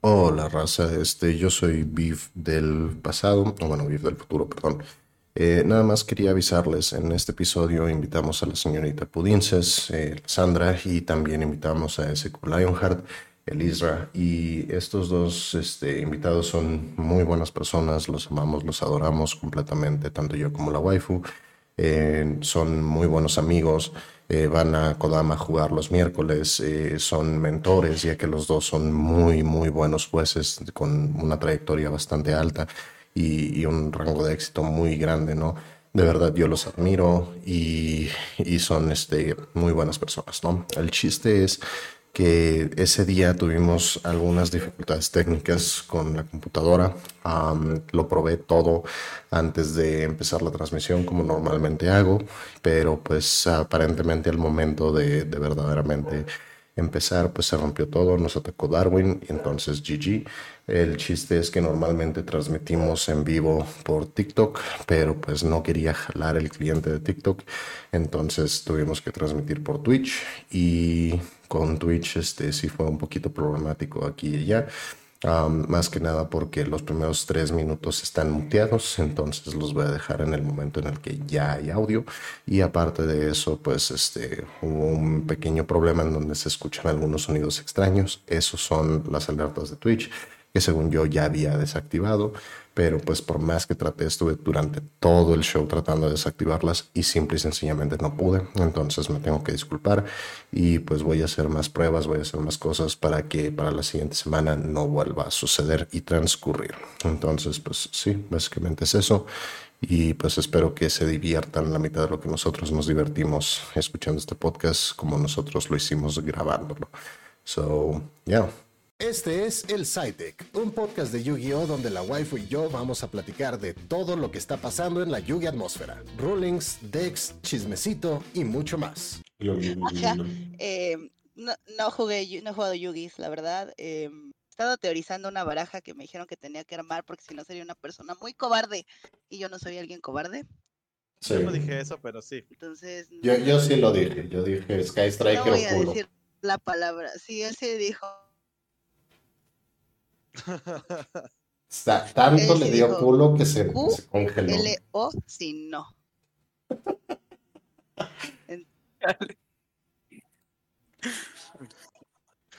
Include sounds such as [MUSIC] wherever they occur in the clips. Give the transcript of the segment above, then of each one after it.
Hola raza, este, yo soy Beef del pasado, o bueno, Beef del futuro, perdón. Eh, nada más quería avisarles, en este episodio invitamos a la señorita Pudinces, eh, Sandra, y también invitamos a ese Lionheart, el Isra, y estos dos este, invitados son muy buenas personas, los amamos, los adoramos completamente, tanto yo como la waifu, eh, son muy buenos amigos. Eh, van a Kodama a jugar los miércoles, eh, son mentores, ya que los dos son muy, muy buenos jueces con una trayectoria bastante alta y, y un rango de éxito muy grande, ¿no? De verdad yo los admiro y, y son este, muy buenas personas, ¿no? El chiste es que ese día tuvimos algunas dificultades técnicas con la computadora. lo probé todo antes de empezar la transmisión como normalmente hago, pero pues aparentemente al momento de, de verdaderamente empezar pues se rompió todo, nos atacó Darwin y entonces GG. El chiste es que normalmente transmitimos en vivo por TikTok, pero pues no quería jalar el cliente de TikTok, entonces tuvimos que transmitir por Twitch y con Twitch este sí fue un poquito problemático aquí y allá. más que nada porque los primeros tres minutos están muteados, entonces los voy a dejar en el momento en el que ya hay audio. Y aparte de eso, pues este, hubo un pequeño problema en donde se escuchan algunos sonidos extraños. Esos son las alertas de Twitch que según yo ya había desactivado, pero pues por más que traté estuve durante todo el show tratando de desactivarlas y simple y sencillamente no pude, entonces me tengo que disculpar y pues voy a hacer más pruebas, voy a hacer más cosas para que para la siguiente semana no vuelva a suceder y transcurrir. Entonces pues sí, básicamente es eso y pues espero que se diviertan la mitad de lo que nosotros nos divertimos escuchando este podcast como nosotros lo hicimos grabándolo. So, yeah. Este es El SciTech, un podcast de Yu-Gi-Oh! donde la waifu y yo vamos a platicar de todo lo que está pasando en la Yugi atmósfera. Rulings, decks, chismecito y mucho más. [LAUGHS] Eh, no, jugué, no he jugado Yugis, la verdad. Eh, he estado teorizando una baraja que me dijeron que tenía que armar porque si no sería una persona muy cobarde y yo no soy alguien cobarde. Sí. Yo no dije eso, pero sí. Entonces. Yo, yo sí lo dije. Yo dije Sky Striker no voy a decir la palabra. Sí, él sí dijo tanto le dio culo que se, congeló. L-O, sí, no.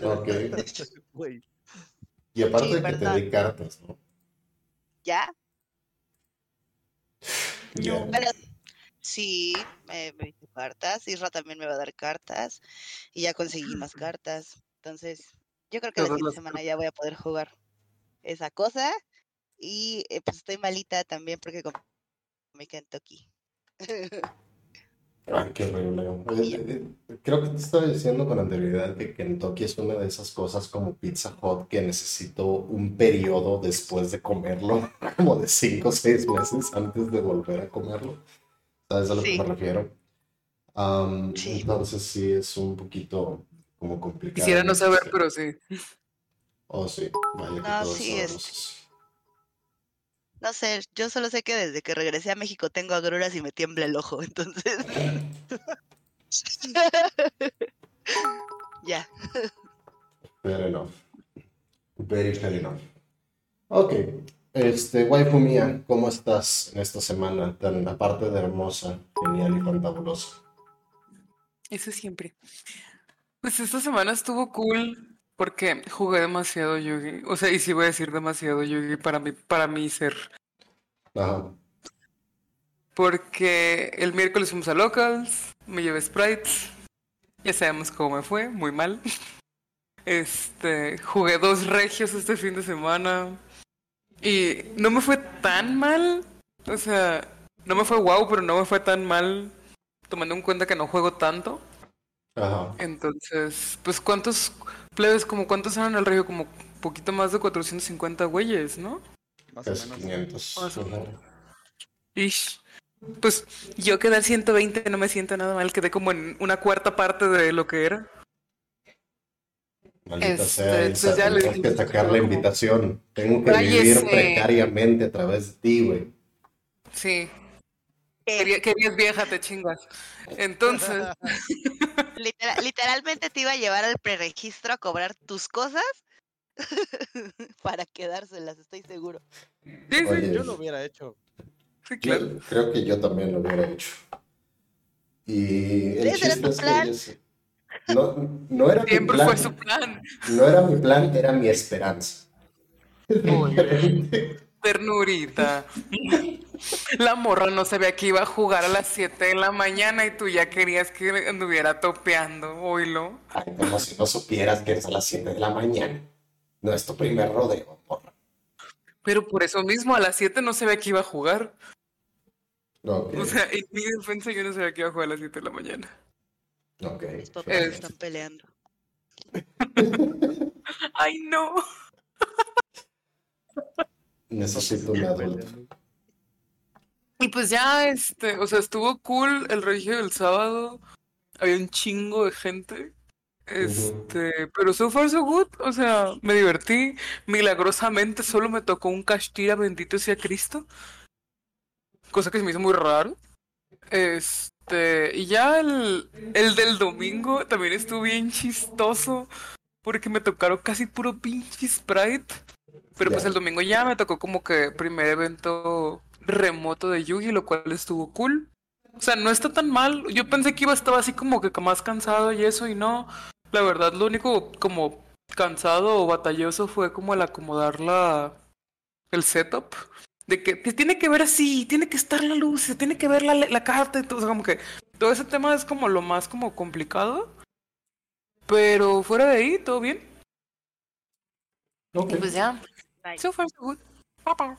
ok. Y aparte de que te di cartas, ¿no? ¿Ya? sí, me, me cartas. Isra también me va a dar cartas. Y ya conseguí más cartas. Entonces, yo creo que la siguiente semana ya voy a poder jugar esa cosa. Y eh, pues estoy malita también porque comí Kentucky. Ay, [LAUGHS] qué horrible. Eh, eh, creo que te estaba diciendo con anterioridad que Kentucky es una de esas cosas como Pizza Hut que necesito un periodo después de comerlo, [LAUGHS] como de 5 o 6 meses antes de volver a comerlo. ¿Sabes a lo que me refiero? Entonces sí es un poquito como complicado. Quisiera no saber, pero sí. Oh, sí. Vaya que no, sí es. No sé, yo solo sé que desde que regresé a México tengo agruras y me tiembla el ojo, [LAUGHS] entonces. [LAUGHS] ya. Fair enough. Very fair enough. Ok. Este, waifu mía, ¿cómo estás en esta semana tan aparte de hermosa, genial y fantabulosa? Eso siempre. Pues esta semana estuvo cool porque jugué demasiado Yugi. O sea, y sí voy a decir demasiado Yugi para mi, para mí ser. Ajá. Porque el miércoles fuimos a Locals, me llevé sprites. Ya sabemos cómo me fue, muy mal. [LAUGHS] Este, jugué dos regios este fin de semana. Y no me fue tan mal. O sea, no me fue wow, pero no me fue tan mal. Tomando en cuenta que no juego tanto. Ajá. Entonces, pues, ¿cuántos plebes, como cuántos eran el regio? Como poquito más de 450 güeyes, ¿no? Más o menos. 500. Ish. Pues yo quedé al 120, no me siento nada mal, quedé como en una cuarta parte de lo que era. Maldita este, sea, ya tengo que sacar la invitación. Tengo que vivir precariamente a través de ti, güey. Sí. Querías vieja, te chingas. Entonces. [LAUGHS] literalmente te iba a llevar al preregistro a cobrar tus cosas. [LAUGHS] para quedárselas, estoy seguro. Sí, sí, yo lo hubiera hecho. Sí, claro. creo que yo también lo hubiera hecho. Y el chiste es que no, no era Siempre mi plan. fue su plan. No era mi plan, era mi esperanza. [LAUGHS] Ternurita. La morra no sabía que iba a jugar a las 7 de la mañana y tú ya querías que anduviera topeando, oílo. Ay, como si no supieras que es a las 7 de la mañana. No es tu primer rodeo, morra. Pero por eso mismo, a las 7 no sabía que iba a jugar. Okay. O sea, en mi defensa yo no sabía que iba a jugar a las 7 de la mañana. Ok. Mis papás Es- están peleando. [LAUGHS] Ay, no. [LAUGHS] Necesito un adulto. Y pues ya, este, o sea, estuvo cool el regio del sábado. Había un chingo de gente. Este, pero so far so good. O sea, me divertí. Milagrosamente solo me tocó un castira, bendito sea Cristo. Cosa que se me hizo muy raro. Este, y ya el, el del domingo también estuvo bien chistoso. Porque me tocaron casi puro pinche Sprite. Pero pues el domingo ya me tocó como que primer evento remoto de Yugi, lo cual estuvo cool. O sea, no está tan mal. Yo pensé que iba a estar así como que más cansado y eso, y no. La verdad, lo único como cansado o batalloso fue como el acomodar la, el setup. De que te tiene que ver así, tiene que estar la luz, se tiene que ver la, la carta y todo. O sea, como que todo ese tema es como lo más como complicado. Pero fuera de ahí, todo bien. Ok. Y pues ya. Nice. So far, so good. Papá.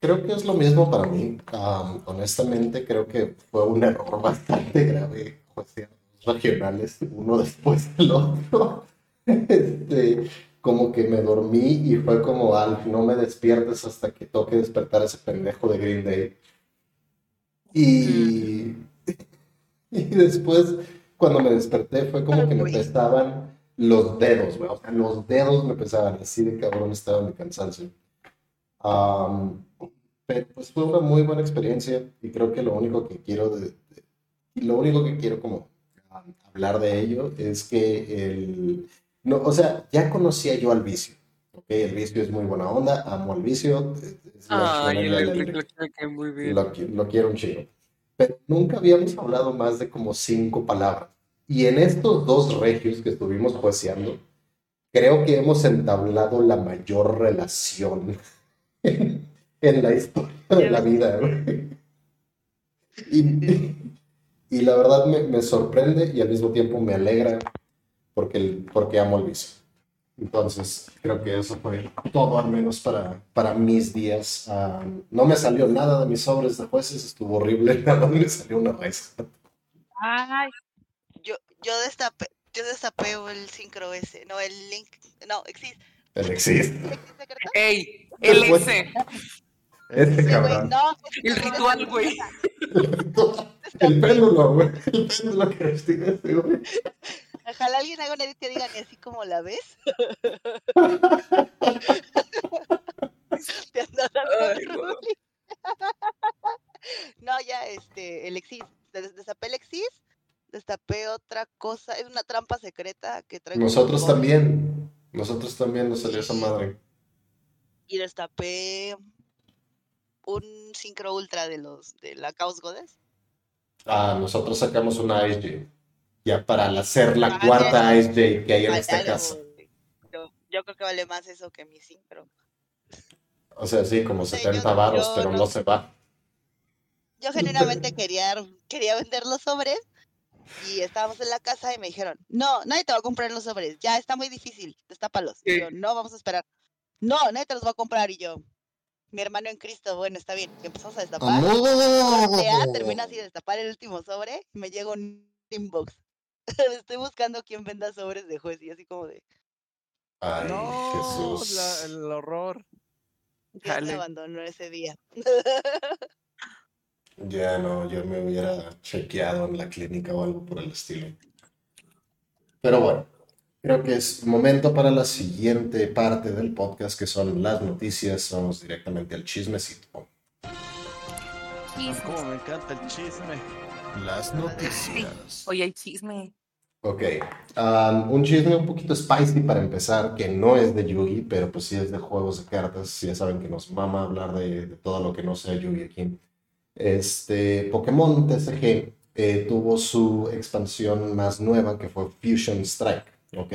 Creo que es lo mismo para mí. Am, honestamente, creo que fue un error [LAUGHS] bastante grave juiciar los regionales uno [LAUGHS] después del otro. Este, como que me dormí y fue como, Alf, no me despiertes hasta que toque despertar a ese pendejo de Green Day. Y, [LAUGHS] y después, cuando me desperté, fue como que me pesaban los dedos, güey. O sea, los dedos me pesaban, así de cabrón estaba mi cansancio. Am, pero pues fue una muy buena experiencia y creo que lo único que quiero de, de- y lo único que quiero como um, hablar de ello es que el no, o sea, ya conocía yo al vicio. ¿ok? El vicio es muy buena onda, amo al vicio. electric lo quiero un chingo. Pero nunca habíamos hablado más de como cinco palabras. Y en estos dos regios que estuvimos jueceando, creo que hemos entablado la mayor relación [LAUGHS] en, en la historia de la vida. Y, y la verdad me, me sorprende y al mismo tiempo me alegra porque, el- porque amo el vicio. Entonces, creo que eso fue todo, al menos para, para mis días. Ah, no me salió nada de mis sobres de jueces, estuvo horrible, [LAUGHS] nada me salió una raíz. Ay, yo, destapé, yo destapé el sincro ese, no, el link, no, existe. El existe. Ey, el ese, Este cabrón. no, el ritual, güey. El péndulo, güey. El péndulo que investiga ese, güey. Ojalá alguien haga un edit que diga ni así como la ves. Te ando dando [LAUGHS] no. ya, este, el Exis. Des- Destapé el Exis, destapé otra cosa, es una trampa secreta que traigo. Nosotros también. Nosotros también nos salió esa madre. Y destapé un sincro ultra de los de la Chaos Goddess. Ah, nosotros sacamos una Ice J. Ya para hacer la Ah, cuarta ya. Ice J que hay en Vale esta algo, casa. Yo, yo creo que vale más eso que mi sincro. O sea, sí, como Sí, 70 yo- varos, yo pero no- no se va. Yo genuinamente quería, quería vender los sobres y estábamos en la casa y me dijeron, no, nadie te va a comprar los sobres, ya está muy difícil, destápalos. Y yo, no, vamos a esperar. No, nadie te los va a comprar y yo, mi hermano en Cristo, bueno, está bien. Y empezamos a destapar. Termina así de destapar el último sobre y me llega un inbox. [LAUGHS] Estoy buscando quien venda sobres de juez y así como de, Ay, No, Jesús. la- el horror. Dios me abandonó ese día. [LAUGHS] Ya no, yo me hubiera chequeado en la clínica o algo por el estilo. Pero bueno, creo que es momento para la siguiente parte del podcast, que son las noticias. Vamos directamente al chismecito. Como me encanta el chisme. Las noticias. Oye, hay chisme. Ok. un chisme un poquito spicy para empezar, que no es de Yugi, pero pues sí es de juegos de cartas. Ya saben que nos mama hablar de, todo lo que no sea Yugi aquí. Este, Pokémon TCG eh, tuvo su expansión más nueva, que fue Fusion Strike, ¿ok?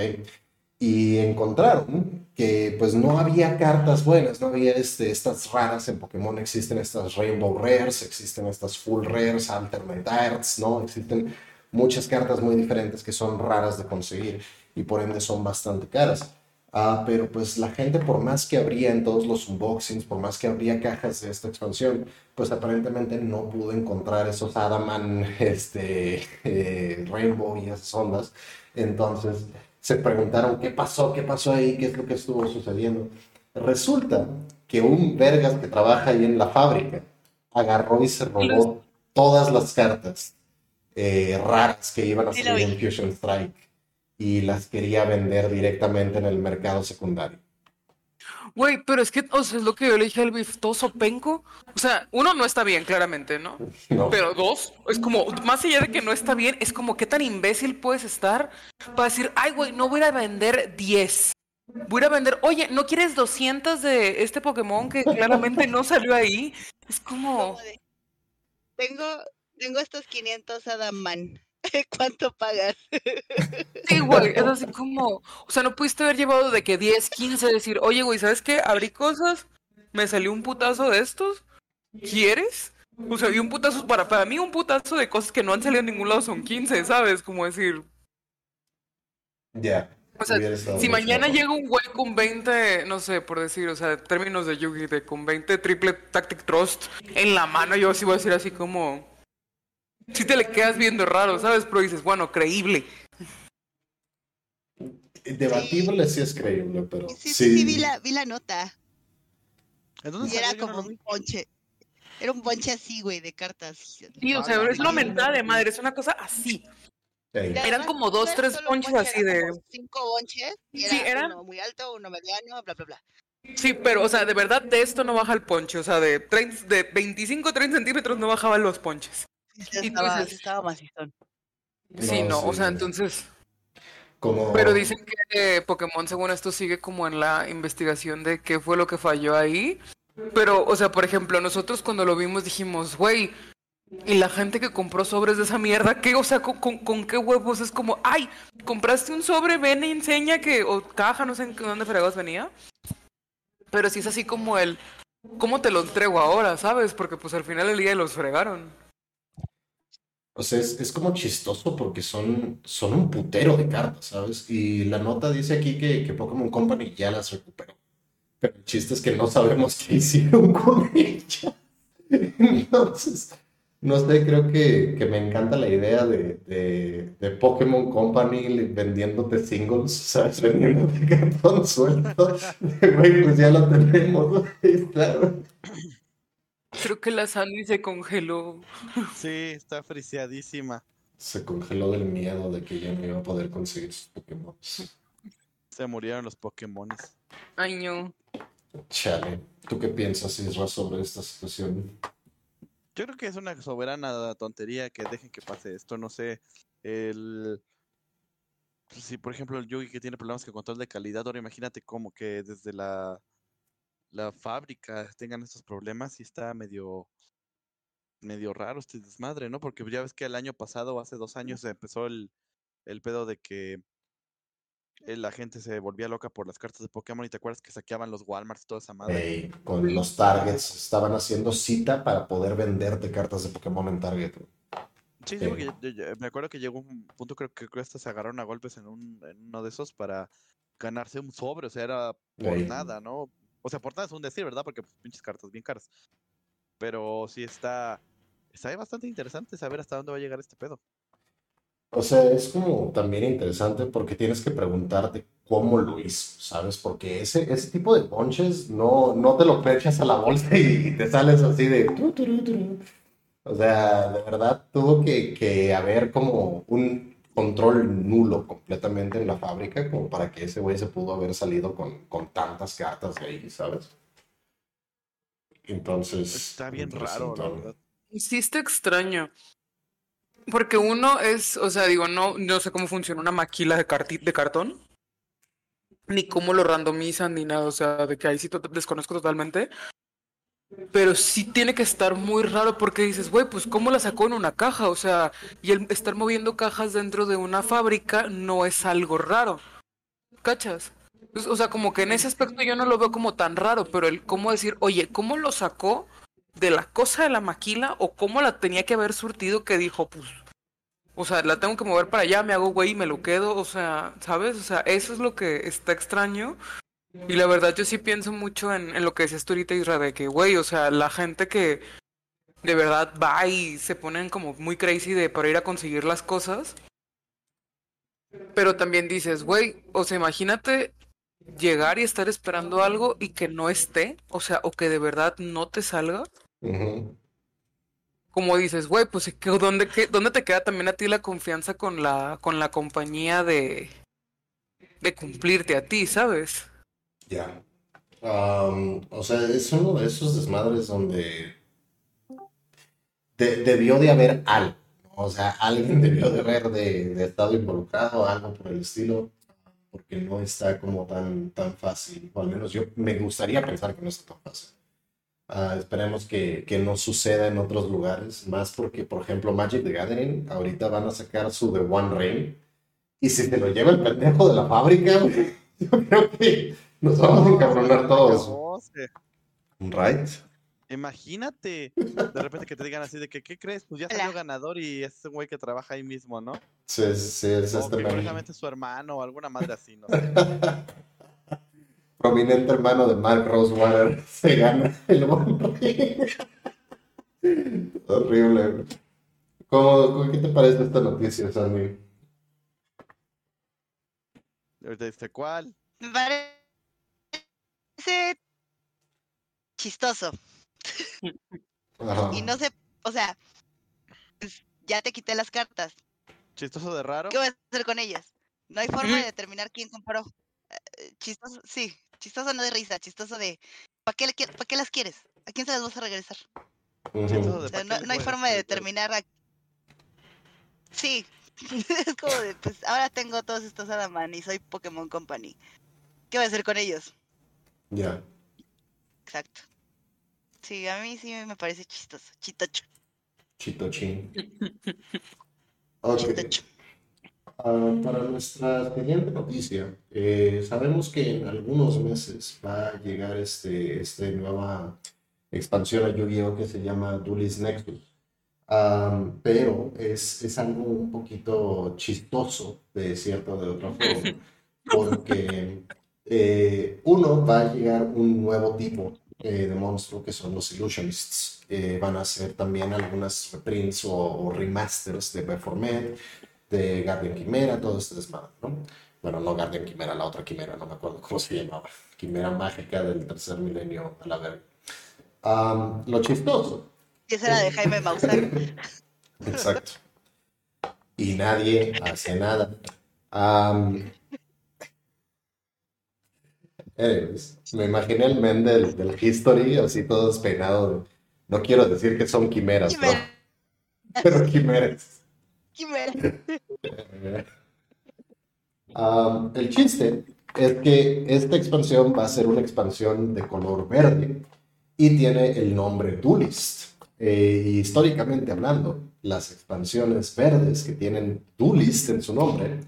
Y encontraron que pues no había cartas buenas, no había este, estas raras en Pokémon, existen estas Rainbow Rares, existen estas Full Rares, Alternate Arts, ¿no? Existen muchas cartas muy diferentes que son raras de conseguir y por ende son bastante caras. Ah, pero pues la gente, por más que habría en todos los unboxings, por más que habría cajas de esta expansión, pues aparentemente no pudo encontrar esos Adaman, [LAUGHS] este, eh, Rainbow y esas ondas. Entonces se preguntaron qué pasó, qué pasó ahí, qué es lo que estuvo sucediendo. Resulta que un vergas que trabaja ahí en la fábrica agarró y se robó todas las cartas eh, raras que iban a salir en Fusion Strike y las quería vender directamente en el mercado secundario. Güey, pero es que, o sea, es lo que yo le dije al biftoso penco. O sea, uno no está bien, claramente, [LAUGHS] ¿no? Pero dos, es como, más allá de que no está bien, es como, ¿qué tan imbécil puedes estar para decir, ay, güey, no voy a vender 10? Voy a vender, oye, ¿no quieres 200 de este Pokémon que claramente no salió ahí? Es como... Tengo tengo estos 500 Adaman. [LAUGHS] ¿Cuánto pagas? Sí, güey, es así como, o sea, no pudiste haber llevado de que 10, 15, decir, oye, güey, ¿sabes qué? Abrí cosas, me salió un putazo de estos, ¿quieres? O sea, y un putazo, para, para mí un putazo de cosas que no han salido en ningún lado son 15, ¿sabes? Como decir... Ya. O sea, si mañana llega un güey con 20, no sé, por decir, o sea, términos de Yugi, de con 20 triple Tactic Trust en la mano, yo sí voy a decir así como si te le quedas viendo raro, ¿sabes? Pero dices, bueno, creíble. Debatible sí, es creíble, pero. Sí, sí, sí, vi, la, vi la nota. Y era como un ponche. Era un ponche así, güey, de cartas. Sí, o sea, es una mentada de madre, es una cosa así. Eran como dos, tres ponches así de. Cinco ponches. Y era sí, eran. Uno muy alto, uno mediano, bla, bla, bla. Sí, pero, o sea, de verdad, de esto no baja el ponche. O sea, de, 30, de 25 30 centímetros no bajaban los ponches estaba, estaba Sí, no, o sea, entonces. Pero dicen que Pokémon, según esto, sigue como en la investigación de qué fue lo que falló ahí. Pero, o sea, por ejemplo, nosotros cuando lo vimos dijimos, güey, y la gente que compró sobres de esa mierda, ¿qué? O sea, ¿con, qué huevos? Es como, ay, compraste un sobre, ven y enseña que, o caja, no sé en dónde fregados venía. Pero sí es así como el, ¿cómo te lo entrego ahora, sabes? Porque pues al final del día los fregaron. O sea, es, como chistoso porque son, son un putero de cartas, ¿sabes? Y la nota dice aquí que, que Pokémon Company ya las recuperó. Pero el chiste es que no sabemos qué hicieron con ellas. [LAUGHS] Entonces, no sé, creo que, que me encanta la idea de, de, de, Pokémon Company vendiéndote singles, ¿sabes? Vendiéndote [LAUGHS] cartón suelto. [LAUGHS] Güey, pues ya lo tenemos, claro. Creo que la Sandy se congeló. Sí, está friseadísima. Se congeló del miedo de que ya no iba a poder conseguir sus Pokémon. Se murieron los Pokémon. Ay, no. Chale. ¿Tú qué piensas, Isra, sobre esta situación? Yo creo que es una soberana tontería que dejen que pase esto. No sé, el... Si, por ejemplo, el Yugi que tiene problemas con control de calidad, ahora imagínate cómo que desde la la fábrica tengan estos problemas y está medio medio raro este desmadre, ¿no? Porque ya ves que el año pasado, hace dos años, empezó el, el pedo de que la gente se volvía loca por las cartas de Pokémon y te acuerdas que saqueaban los Walmarts y toda esa madre. con los Targets estaban haciendo cita para poder venderte cartas de Pokémon en Target. Sí, sí, porque me acuerdo que llegó un punto, creo que hasta se agarraron a golpes en, un, en uno de esos para ganarse un sobre, o sea, era por nada, ¿no? O sea, portada es un decir, ¿verdad? Porque pues, pinches cartas bien caras. Pero sí está. Está bastante interesante saber hasta dónde va a llegar este pedo. O sea, es como también interesante porque tienes que preguntarte cómo lo hizo, ¿sabes? Porque ese, ese tipo de ponches no, no te lo echas a la bolsa y te sales así de... O sea, de verdad tuvo que, que haber como un control nulo completamente en la fábrica como para que ese güey se pudo haber salido con, con tantas cartas de ahí, ¿sabes? Entonces... Está bien raro, la verdad. Sí, está extraño. Porque uno es, o sea, digo, no, no sé cómo funciona una maquila de, de cartón, ni cómo lo randomizan, ni nada, o sea, de que ahí sí desconozco totalmente. Pero sí tiene que estar muy raro porque dices, güey, pues ¿cómo la sacó en una caja? O sea, y el estar moviendo cajas dentro de una fábrica no es algo raro. ¿Cachas? Pues, o sea, como que en ese aspecto yo no lo veo como tan raro, pero el cómo decir, oye, ¿cómo lo sacó de la cosa de la maquila o cómo la tenía que haber surtido que dijo, pues, o sea, la tengo que mover para allá, me hago güey y me lo quedo, o sea, ¿sabes? O sea, eso es lo que está extraño. Y la verdad yo sí pienso mucho en, en lo que decías tú ahorita, Isra, de que, güey, o sea, la gente que de verdad va y se ponen como muy crazy de para ir a conseguir las cosas. Pero también dices, güey, o sea, imagínate llegar y estar esperando algo y que no esté, o sea, o que de verdad no te salga. Como dices, güey, pues ¿dónde, ¿dónde te queda también a ti la confianza con la, con la compañía de, de cumplirte a ti, ¿sabes? Ya. o sea, es uno de esos desmadres donde debió de haber algo. O sea, alguien [LAUGHS] debió de haber de, de estado involucrado, algo por el estilo porque no está como tan, tan fácil, o al menos yo me gustaría pensar que no está tan fácil. Ah, esperemos que, que, no suceda en otros lugares, más porque, por ejemplo, Magic the Gathering, ahorita van a sacar su The One Ring, y si te lo lleva el pendejo de la fábrica, [LAUGHS] yo creo que nos vamos a encabronar todos. Right? Imagínate, de repente que te digan así de que, ¿qué crees? Pues ya salió ganador y es un güey que trabaja ahí mismo, ¿no? Sí, sí, es o este su hermano o alguna madre así, no sé. [LAUGHS] Prominente hermano de Mark Rosewater [LAUGHS] se gana el Horrible. ¿Cómo, ¿Qué te parece esta noticia, Sammy? ¿Este cuál? Me parece chistoso. Y no sé, o sea, pues, ya te quité las cartas. ¿Chistoso de raro? ¿Qué voy a hacer con ellas? No hay forma de determinar quién compró. Eh, chistoso, sí, chistoso no de risa, chistoso de ¿para qué, ¿para qué las quieres? ¿A quién se las vas a regresar? no, hay forma de determinar a... Sí, [LAUGHS] es como de, pues ahora tengo todos estos Adaman y soy Pokémon Company. ¿Qué voy a hacer con ellos? Ya. Exacto. Sí, a mí sí me parece chistoso. Chitocho. Chitochín. [LAUGHS] Ok. Ah, para nuestra siguiente noticia, eh, sabemos que en algunos meses va a llegar este, este nueva expansión a Yu-Gi-Oh! que se llama Duelist Nexus. pero es, es, algo un poquito chistoso, de cierto de otra forma, [LAUGHS] porque eh, uno va a llegar un nuevo tipo eh, de monstruo que son los Illusionists. Eh, van a hacer también algunas reprints o, remasters de Performet, de Guardian Quimera, todo este desmadre, ¿no? Bueno, no Guardian Quimera, la otra Quimera, no me acuerdo cómo se llamaba. Quimera mágica del tercer milenio a la verga. lo chistoso. Y esa era de Jaime Maussan. [LAUGHS] Exacto. Y nadie hace nada. Me imaginé el men del, del History, así todo despeinado. No quiero decir que son quimeras, [LAUGHS] pero quimeras. Quimeras. [LAUGHS] um, el chiste es que esta expansión va a ser una expansión de color verde y tiene el nombre Duelist. Eh, históricamente hablando, las expansiones verdes que tienen Duelist en su nombre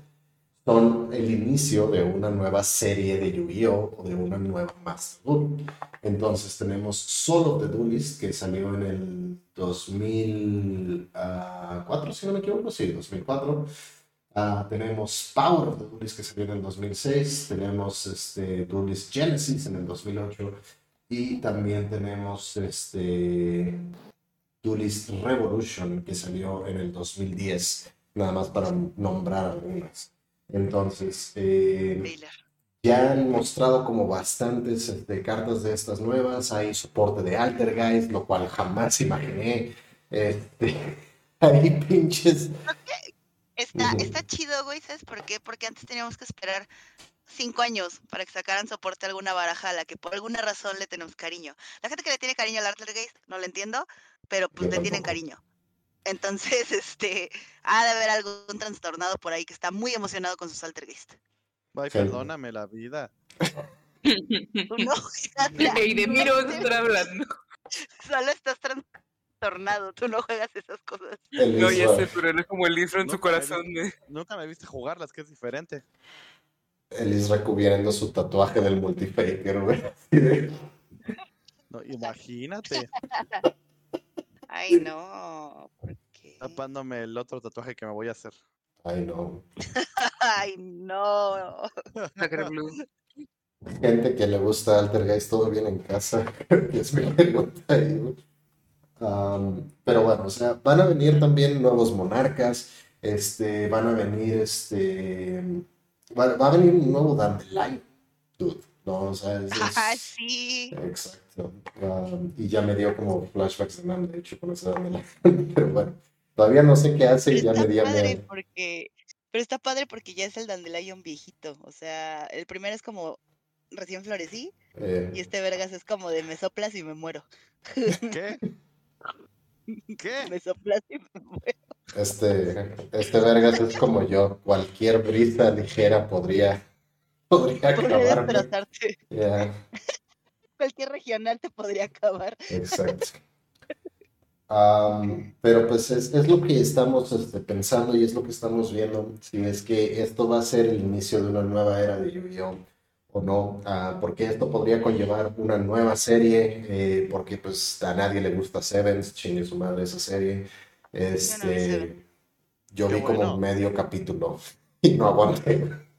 son el inicio de una nueva serie de Yu-Gi-Oh! o de una nueva Master Duel. Entonces tenemos Solo de Duelist, que salió en el 2004, si no me equivoco, sí, 2004. Ah, tenemos Power de Duelist, que salió en el 2006. Tenemos este, Duelist Genesis en el 2008. Y también tenemos este, Duelist Revolution, que salió en el 2010. Nada más para nombrar algunas. Entonces, eh, ya han mostrado como bastantes este, cartas de estas nuevas. Hay soporte de Altergeist, lo cual jamás imaginé. Este, [LAUGHS] hay pinches. Está, está chido, güey, ¿sabes por qué? Porque antes teníamos que esperar cinco años para que sacaran soporte a alguna baraja a la que por alguna razón le tenemos cariño. La gente que le tiene cariño al Altergeist, no lo entiendo, pero pues le tienen cariño. Entonces, [LAUGHS] este, ha de haber algún trastornado por ahí que está muy emocionado con sus Altergeist. Ay, perdóname la vida. no, [LAUGHS] y de mí no vas a estar hablando. Solo estás trastornado, tú no juegas esas cosas. no, ya sé, pero eres como el Isra en su corazón. Nunca me viste jugarlas, que es diferente. El Isra cubriendo su tatuaje del multifaker, güey. No, imagínate. [LAUGHS] Ay, no. ¿por qué? Tapándome el otro tatuaje que me voy a hacer. Ay, no. [LAUGHS] Ay, no. Gente que le gusta Altergeist, todo bien en casa. [LAUGHS] es mi pregunta ahí, pero bueno, o sea, van a venir también nuevos monarcas, este, van a venir, este, va, a venir un nuevo Dandelion, dude, ¿no? O sea, es, [LAUGHS] Ah, sí. Exacto. y ya me dio como flashbacks de Nan, de hecho, con ese Dandelion, [LAUGHS] pero bueno, todavía no sé qué hace y ya me dio padre porque, Pero está padre porque ya es el Dandelion viejito, o sea, el primero es como recién florecí eh. y este vergas es como de me soplas y me muero. ¿Qué? ¿Qué? [LAUGHS] Me soplas y me muero. Este, este vergas es como yo. Cualquier brisa ligera podría, podría acabarme. [LAUGHS] Cualquier regional te podría acabar. Exacto. pero pues es, lo que estamos este, pensando y es lo que estamos viendo. Si es que esto va a ser el inicio de una nueva era de Yu-Gi-Oh! o no, ah, porque esto podría conllevar una nueva serie, eh, porque pues a nadie le gusta Sevens, chingue su madre esa serie. Este, yo, vi como medio capítulo [LAUGHS] y no aguanté.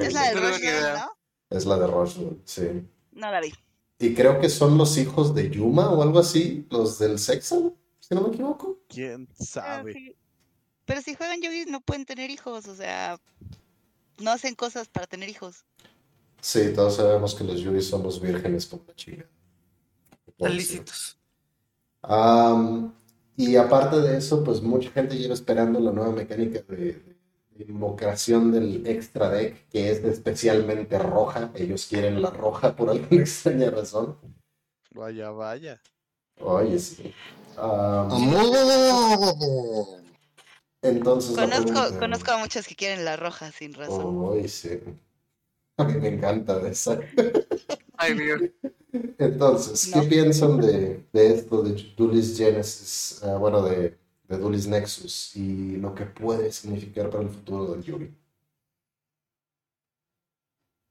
Es la de Rushwood, ¿no? Es la de Rushwood, sí. No la vi. Y creo que son los hijos de Yuma o algo así, los del sexo, si no me equivoco. ¿Quién sabe? Pero si juegan Yugi no pueden tener hijos, o sea, no hacen cosas para tener hijos. Sí, todos sabemos que los Yuri somos vírgenes como la chica. Lícitos. y aparte de eso, pues mucha gente lleva esperando la nueva mecánica de, invocación del extra deck, que es especialmente roja. Ellos quieren la roja por alguna [LAUGHS] extraña razón. Vaya, vaya. Oye, sí. entonces. Conozco, conozco a muchos que quieren la roja sin razón. Oye, sí. [LAUGHS] A mí me encanta esa. [LAUGHS] Ay, Dios. Entonces, ¿qué piensan de, esto de Dulis Genesis, ah, bueno, de, de Dulis Nexus y lo que puede significar para el futuro del Yuri?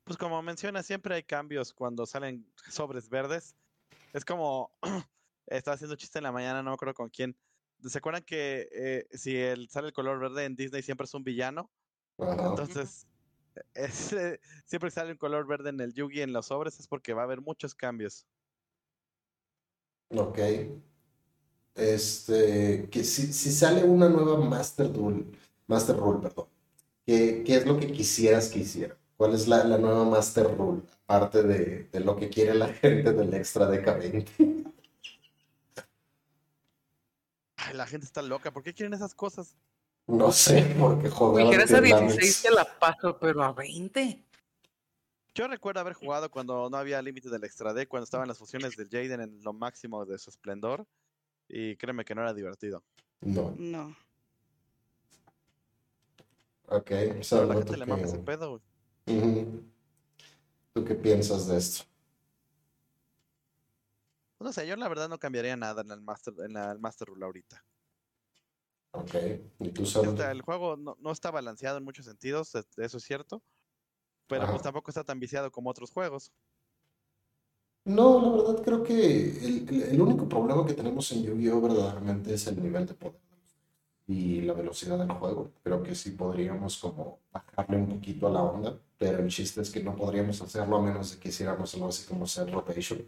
Pues como menciona, siempre hay cambios cuando salen sobres verdes. Es como, [CLEARS THROAT] estaba haciendo chiste en la mañana, no me acuerdo con quién. ¿Se acuerdan que eh, si el, sale el color verde en Disney siempre es un villano? Entonces, siempre sale un color verde en el Yugi en los sobres es porque va a haber muchos cambios. Ok. Este, que si, si sale una nueva Master Rule, Master Rule, perdón, ¿qué, ¿qué, es lo que quisieras que hiciera? ¿Cuál es la, la nueva Master Rule? Aparte de, de, lo que quiere la [LAUGHS] gente del extra de 20 Ay, la gente está loca. ¿Por qué quieren esas cosas? No sé, porque joder. Me a 16 te la paso, pero a 20. Yo recuerdo haber jugado cuando no había límite del extra D, cuando estaban las fusiones del Jaden en lo máximo de su esplendor. Y créeme que no era divertido. No. No. Ok, o la gente le mama ese pedo, ¿Tú qué piensas de esto? No sé, yo la verdad no cambiaría nada en el Master, en el Master Rule ahorita. Ok, ¿y tú El juego no, está balanceado en muchos sentidos, eso es cierto, pero pues tampoco está tan viciado como otros juegos. No, la verdad creo que el, único problema que tenemos en Yu-Gi-Oh! verdaderamente es el nivel de poder y la velocidad del juego. Creo que sí podríamos como bajarle un poquito a la onda, pero el chiste es que no podríamos hacerlo a menos de que hiciéramos algo así como set rotation,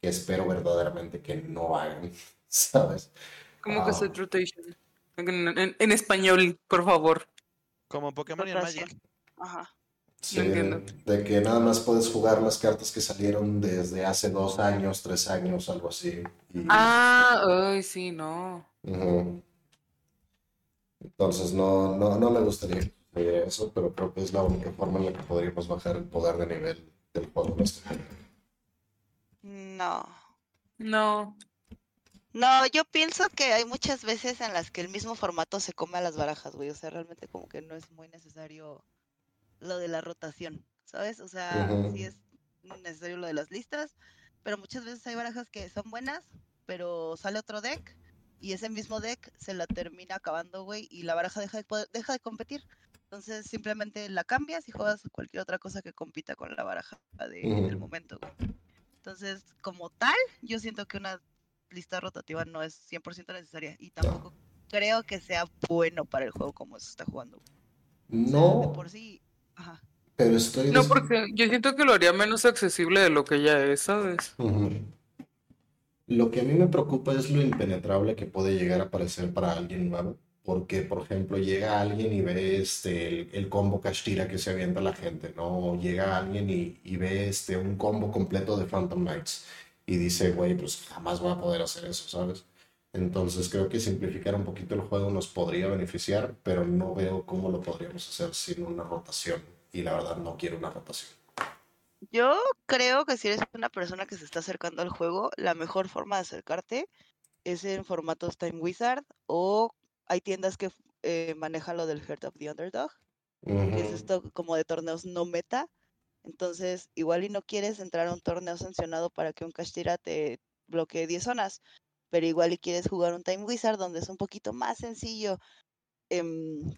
que espero verdaderamente que no hagan, [LAUGHS] ¿sabes? ¿Cómo que ah. set rotation? En, español, por favor. Como Pokémon y Magic. Ajá. Sí, de que nada más puedes jugar las cartas que salieron desde hace dos años, tres años, algo así. Ah, ay, sí, no. Entonces no, no, no me gustaría eso, pero creo que es la única forma en la que podríamos bajar el poder de nivel del juego. No. No. No, yo pienso que hay muchas veces en las que el mismo formato se come a las barajas, güey. O sea, realmente como que no es muy necesario lo de la rotación, ¿sabes? O sea, sí es necesario lo de las listas, pero muchas veces hay barajas que son buenas, pero sale otro deck y ese mismo deck se la termina acabando, güey, y la baraja deja de, poder, deja de competir. Entonces simplemente la cambias y juegas cualquier otra cosa que compita con la baraja del momento, güey. Entonces, como tal, yo siento que una lista rotativa no es 100% necesaria y tampoco creo que sea bueno para el juego como se está jugando. No. por sí, ajá. Pero estoy... No, porque yo siento que lo haría menos accesible de lo que ya es, ¿sabes? Lo que a mí me preocupa es lo impenetrable que puede llegar a parecer para alguien nuevo. Porque, por ejemplo, llega alguien y ve este, el, combo Kashtira que se avienta la gente, ¿no? llega alguien y, y, ve este, un combo completo de Phantom Knights y dice, güey, pues jamás voy a poder hacer eso, ¿sabes? Entonces creo que simplificar un poquito el juego nos podría beneficiar, pero no veo cómo lo podríamos hacer sin una rotación. Y la verdad no quiero una rotación. Yo creo que si eres una persona que se está acercando al juego, la mejor forma de acercarte es en formatos Time Wizard o hay tiendas que eh, manejan lo del Heart of the Underdog, que es esto como de torneos no meta. Entonces, igual y no quieres entrar a un torneo sancionado para que un Kashtira te bloquee 10 zonas, pero igual y quieres jugar un Time Wizard donde es un poquito más sencillo. Em,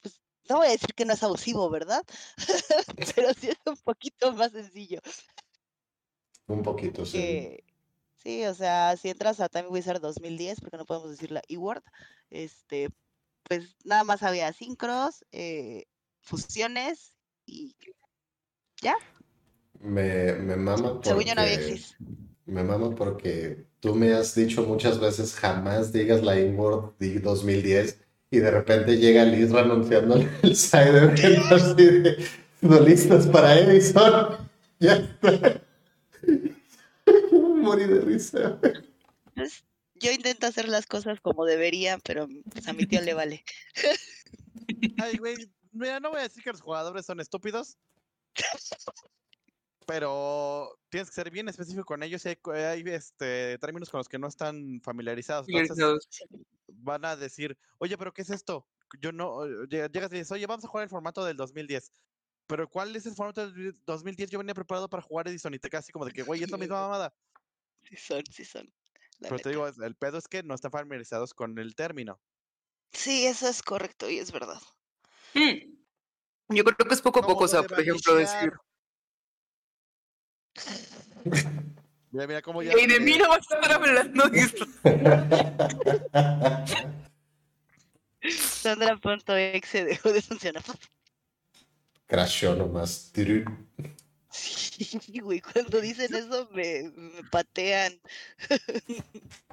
pues no voy a decir que no es abusivo, ¿verdad? [LAUGHS] [LAUGHS] pero sí es un poquito más sencillo. Un poquito, sí. sí, o sea, si entras a Time Wizard 2010, porque no podemos decir la E-Word, este, pues nada más había sincros, eh, fusiones y ya. Me, me mama porque... Me mama porque tú me has dicho muchas veces jamás digas la E-Word 2010 y de repente llega Liz anunciando el side así de no listos para Edison. [LAUGHS] Ya está. [LAUGHS] Morí de risa. Pues, yo intento hacer las cosas como debería, pero pues, a mi tío le vale. [LAUGHS] Ay, güey, mira, no voy a decir que los jugadores son estúpidos, pero tienes que ser bien específico con ellos y hay, este, términos con los que no están familiarizados. Entonces, van a decir, oye, pero ¿qué es esto? Yo no, llegas y dices, oye, vamos a jugar el formato del 2010. Pero ¿cuál es el formato del 2010? Yo venía preparado para jugar Edison y te quedas así como de que, güey, es la misma mamada. Sí son, sí son. Pero te digo, el pedo es que no están familiarizados con el término. Sí, eso es correcto y es verdad. Mm. Yo creo que es poco a poco, o sea, por ejemplo, decir. Mira, mira cómo ya. Y de mí no vas a estar hablando de esto. Sandra.exe dejó de funcionar. Crashó nomás. Sí, güey, cuando dicen eso me, patean.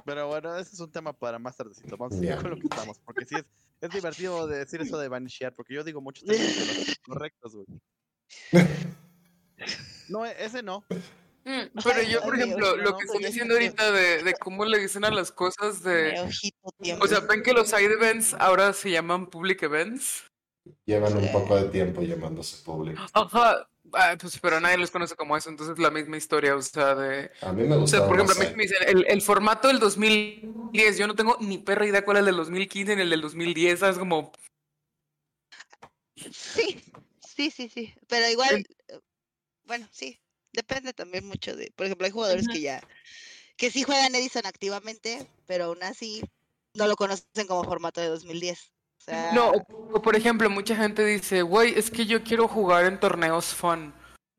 Pero bueno, ese es un tema para más tardecito. Vamos a seguir con lo que estamos, porque sí es, es divertido decir eso de vanishear, porque yo digo muchos temas [LAUGHS] correctos, güey. No, ese no. Mm, pero yo, por ejemplo, lo que estoy diciendo ahorita de, de, cómo le dicen a las cosas de... O sea, ven que los side events ahora se llaman public events. Llevan un poco de tiempo llamándose public. Ajá, Ah, pues, pero nadie los conoce como eso, entonces la misma historia, o sea, de... A mí me gusta. O sea, por ejemplo, a mí me dicen, el, el, formato del 2010, yo no tengo ni perra idea cuál es el del 2015 ni el del 2010, ¿sabes? Como... Sí, sí, sí, sí, pero igual, eh, bueno, sí, depende también mucho de, por ejemplo, hay jugadores que ya, que sí juegan Edison activamente, pero aún así no lo conocen como formato de 2010. No, o, por ejemplo, mucha gente dice, güey, es que yo quiero jugar en torneos fun,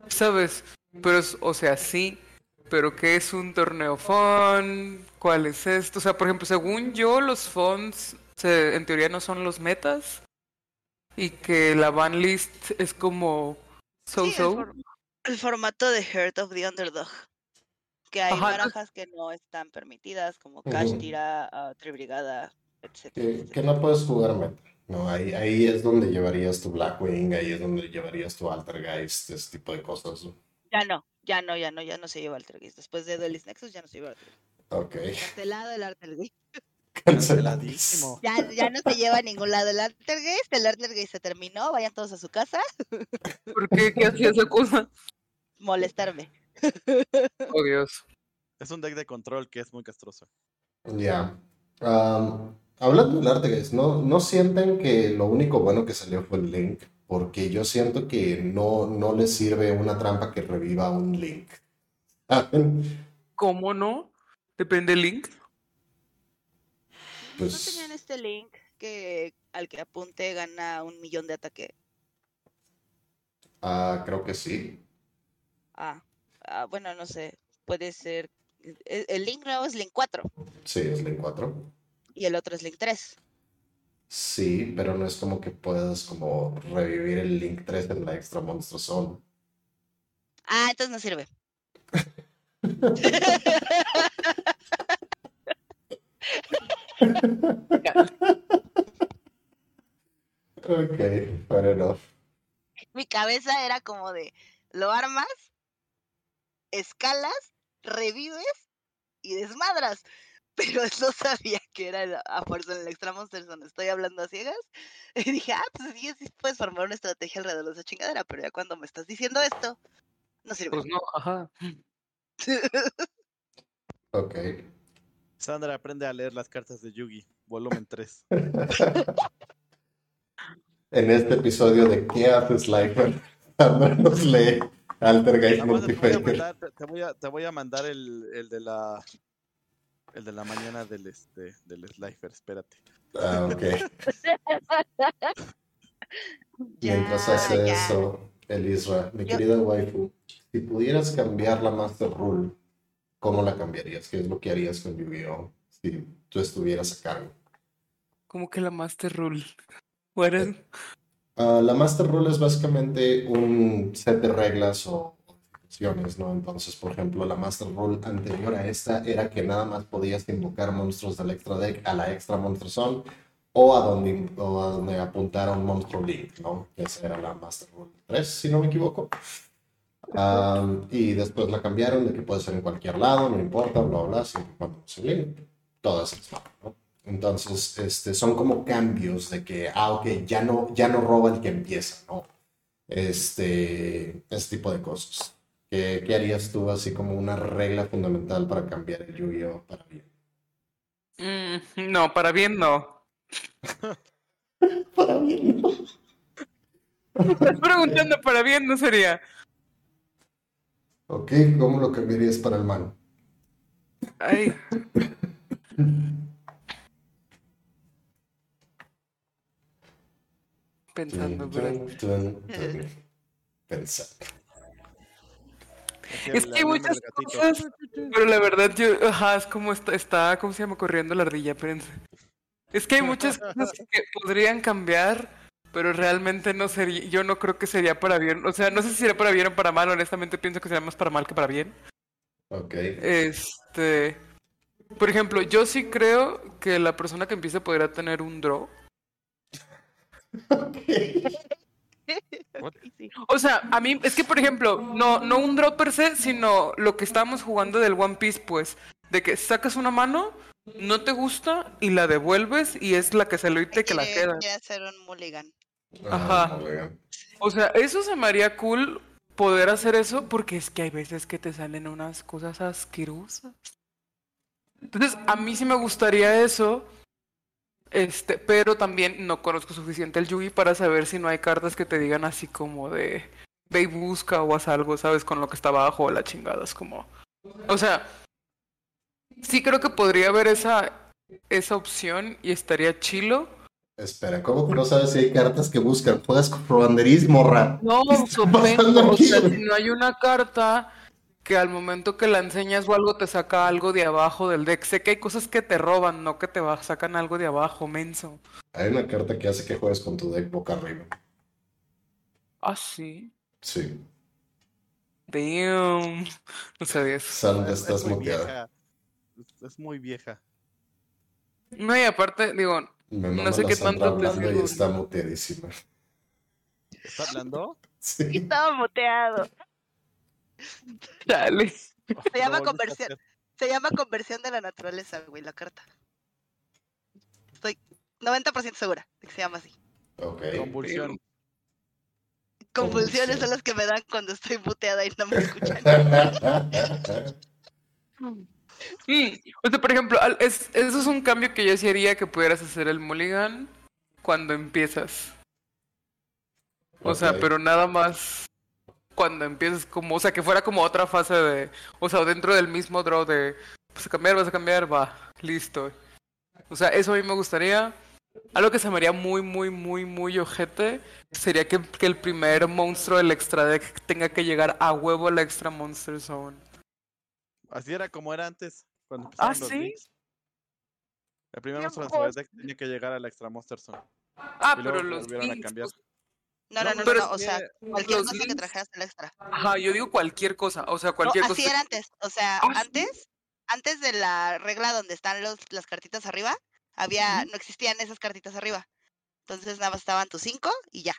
¿sabes? Pero, o sea, sí, pero ¿qué es un torneo fun? ¿Cuál es esto? O sea, por ejemplo, según yo, los funds en teoría no son los metas y que la ban list es como so-so. El, formato de Heart of the Underdog. Que hay barajas que no están permitidas, como Cash, Tira, uh, Tribrigada, que, no puedes jugar meta. No, ahí, ahí es donde llevarías tu Blackwing, ahí es donde llevarías tu Altergeist, ese tipo de cosas. Ya no, ya no, ya no, ya no se lleva Altergeist. Después de Duelist Nexus ya no se lleva Altergeist. Ok. Cancelado el Altergeist. [LAUGHS] Canceladísimo. Ya, ya no se lleva a ningún lado el Altergeist. El Altergeist se terminó. Vayan todos a su casa. [LAUGHS] ¿Por qué? ¿Qué hacía esa cosa? Molestarme. Oh, Dios. Es un deck de control que es muy castroso. Ya. hablando del arte, ¿no, ¿no sienten que lo único bueno que salió fue el Link? Porque yo siento que no, no le sirve una trampa que reviva un Link. ¿Cómo no? Depende del Link. ¿No pues tenían este Link que al que apunte gana un millón de ataque? Ah, creo que sí. Ah, ah bueno, no sé. Puede ser e, el, Link nuevo es Link 4. Sí, es Link 4. Y el otro es Link 3. Sí, pero no es como que puedas como revivir el Link 3 en la Extra Monster Zone. Ah, entonces no sirve. [LAUGHS] ok, fair enough. Mi cabeza era como de, lo armas, escalas revives y desmadras. [LAUGHS] Pero no sabía que era a fuerza en el Extra Monster donde estoy hablando a ciegas. [LAUGHS] Y dije, ah, pues sí, sí puedes formar una estrategia alrededor de esa chingadera, pero ya cuando me estás diciendo esto, no sirve. Pues no, ajá. [LAUGHS] ok. Sandra aprende a leer las cartas de Yugi, volumen 3. en este episodio de ¿Qué haces, Lifer? Sandra nos lee Altergeist Multifaker. Te voy a, te voy a mandar el, el, de la el de la mañana del este del Slifer, espérate. Ah, ok. [LAUGHS] Mientras hace eso, Elisra, mi querida waifu, si pudieras cambiar la Master Rule, ¿cómo la cambiarías? ¿Qué es lo que harías con Yu-Gi-Oh? si tú estuvieras a cargo? ¿Cómo que la Master Rule? ¿What Ah, la Master Rule es básicamente un set de reglas o funciones, ¿no? Entonces, por ejemplo, la Master Rule anterior a esta era que nada más podías invocar monstruos del extra deck a la extra Monster Zone o a donde, o a donde apuntara un monstruo link, ¿no? Esa era la Master Rule 3, si no me equivoco. y después la cambiaron de que puede ser en cualquier lado, no importa, bla, bla, siempre cuando se link. Todas esas, ¿no? Entonces, este, son como cambios de que, ah, ok, ya no, ya no roba el que empieza, ¿no? Este, ese tipo de cosas. ¿Qué, ¿Qué, harías tú así como una regla fundamental para cambiar el Yu-Gi-Oh para bien? Mm, no, para bien no. [LAUGHS] para bien no. Estás preguntando para bien no sería. Ok, ¿cómo lo cambiarías para el mal? Ay. [LAUGHS] Pensando, Pensando. Es que hay muchas cosas, pero la verdad yo, ajá, es como está, está, ¿cómo se llama? Corriendo la ardilla, espérense. Es que hay muchas [LAUGHS] cosas que podrían cambiar, pero realmente no sería, yo no creo que sería para bien, o sea, no sé si sería para bien o para mal, honestamente pienso que sería más para mal que para bien. Ok. Este, por ejemplo, yo sí creo que la persona que empiece podría tener un draw o sea, a mí es que, por ejemplo, no, no un draw per se, sino lo que estábamos jugando del One Piece, pues, de que sacas una mano, no te gusta y la devuelves y es la que se lo y que la queda. hacer un mulligan. Ajá. O sea, eso se me haría cool poder hacer eso porque es que hay veces que te salen unas cosas asquerosas. Entonces, a mí sí me gustaría eso este, pero también no conozco suficiente el Yugi para saber si no hay cartas que te digan así como de ve y busca o haz algo, ¿sabes? Con lo que está abajo o la chingada. Es como. O sea, sí creo que podría haber esa, esa opción y estaría chilo. Espera, ¿cómo que no sabes si hay cartas que buscan? Juegas con banderismo, ra. No, supongo, o sea, si no hay una carta que al momento que la enseñas o algo te saca algo de abajo del deck. Sé que hay cosas que te roban, no que te sacan algo de abajo, menso. Hay una carta que hace que juegues con tu deck boca arriba. Ah, sí. Sí. Damn. No sabía eso. estás muteada. Es muy vieja. No, y aparte, digo, no sé qué tanto te y está muteadísima. ¿Está hablando? [LAUGHS] Sí. Estaba muteado. [LAUGHS] Dale. Se llama conversión. Se llama conversión de la naturaleza, güey, la carta. Estoy 90% segura de que se llama así. Ok. Convulsión. Convulsiones son las que me dan cuando estoy muteada y no me escuchan. [LAUGHS] O sea, por ejemplo, es, eso es un cambio que yo sí haría que pudieras hacer el mulligan cuando empiezas. O sea, pero nada más cuando empiezas como, o sea, que fuera como otra fase de, o sea, dentro del mismo draw de, vas a cambiar, vas a cambiar, va, listo. O sea, eso a mí me gustaría. Algo que se me haría muy, muy, muy, muy ojete sería que, que el primer monstruo del extra deck tenga que llegar a huevo al extra monster zone. Así era como era antes, cuando ¿Ah, los sí? leaks. El primer monstruo de Tiempos. Super Deck tenía que llegar al Extra Monster Zone. Ah, y luego pero los a cambiar. pues, No, no, no, no, no, o sea, cualquier cosa que trajeras el extra. Ajá, yo digo cualquier cosa, o sea, cualquier no, cosa. así era antes, o sea, Ah, antes, antes de la regla donde están los, las cartitas arriba, había, no existían esas cartitas arriba. Entonces nada más estaban tus cinco y ya.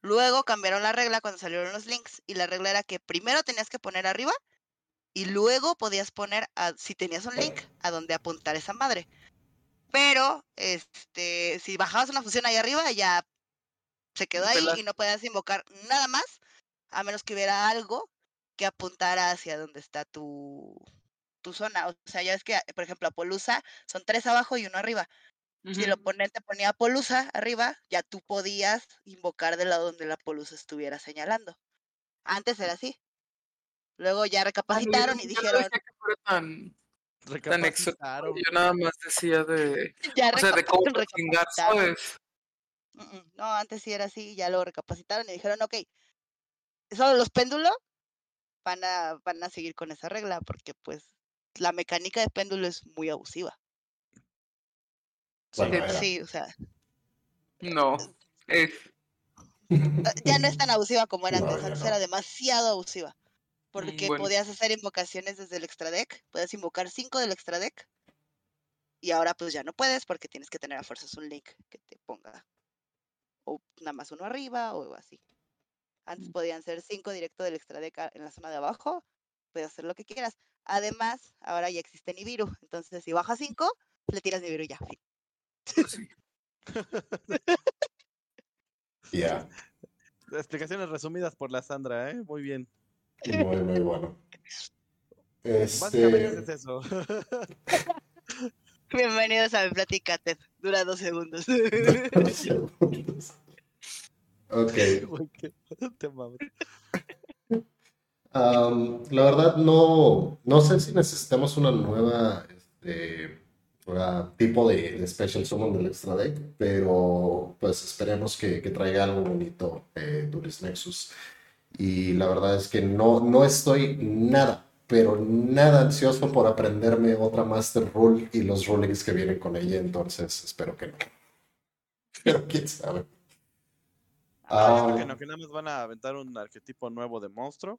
Luego cambiaron la regla cuando salieron los links y la regla era que primero tenías que poner arriba y luego podías poner, a, si tenías un link, a donde apuntar esa madre. Pero, este, si bajabas una fusión ahí arriba, ya se quedó ahí y no podías invocar nada más, a menos que hubiera algo que apuntara hacia donde está tu, tu zona. O sea, ya ves que, por ejemplo, Apolusa son tres abajo y uno arriba. Si el oponente ponía Polusa arriba, ya tú podías invocar del lado donde la Polusa estuviera señalando. Antes era así. Luego ya Ah, recapacitaron y no dijeron, Recapacitaron. yo nada más decía de, ya o sea, de cómo chingar. ¿sabes? Mm, mm, No, antes sí era así, ya lo recapacitaron y dijeron, ok, solo los péndulos van a, van a seguir con esa regla, porque pues la mecánica de péndulo es muy abusiva. Sí, o sea, No, es, eh, ya no es tan abusiva como era No, antes, antes no. era demasiado abusiva. Porque bueno. podías hacer invocaciones desde el extra deck, podías invocar cinco del extra deck, y ahora pues ya no puedes porque tienes que tener a fuerzas un link que te ponga o nada más uno arriba o así. Antes podían ser cinco directo del extra deck a- en la zona de abajo, puedes hacer lo que quieras. Además, ahora ya existe Nibiru, entonces si bajas cinco, le tiras Nibiru y ya. pues sí. [LAUGHS] Ya, Explicaciones resumidas por la Sandra, ¿eh? Muy bien. muy, muy bueno. [LAUGHS] Básicamente Este, es eso. [LAUGHS] [LAUGHS] Bienvenidos a mi plática TED, dura dos segundos. [LAUGHS] ok. Te mames. Am, la verdad, no, no sé si necesitamos una nueva este, tipo de, de Special Summon del Extra Deck, pero pues esperemos que, que traiga algo bonito eh, Nexus. Y la verdad es que no, no estoy nada, pero nada ansioso por aprenderme otra Master Rule y los rulings que vienen con ella, entonces espero que no. [LAUGHS] Pero quién sabe. Ah, yo creo Ah, que no, que nada más van a aventar un arquetipo nuevo de monstruo.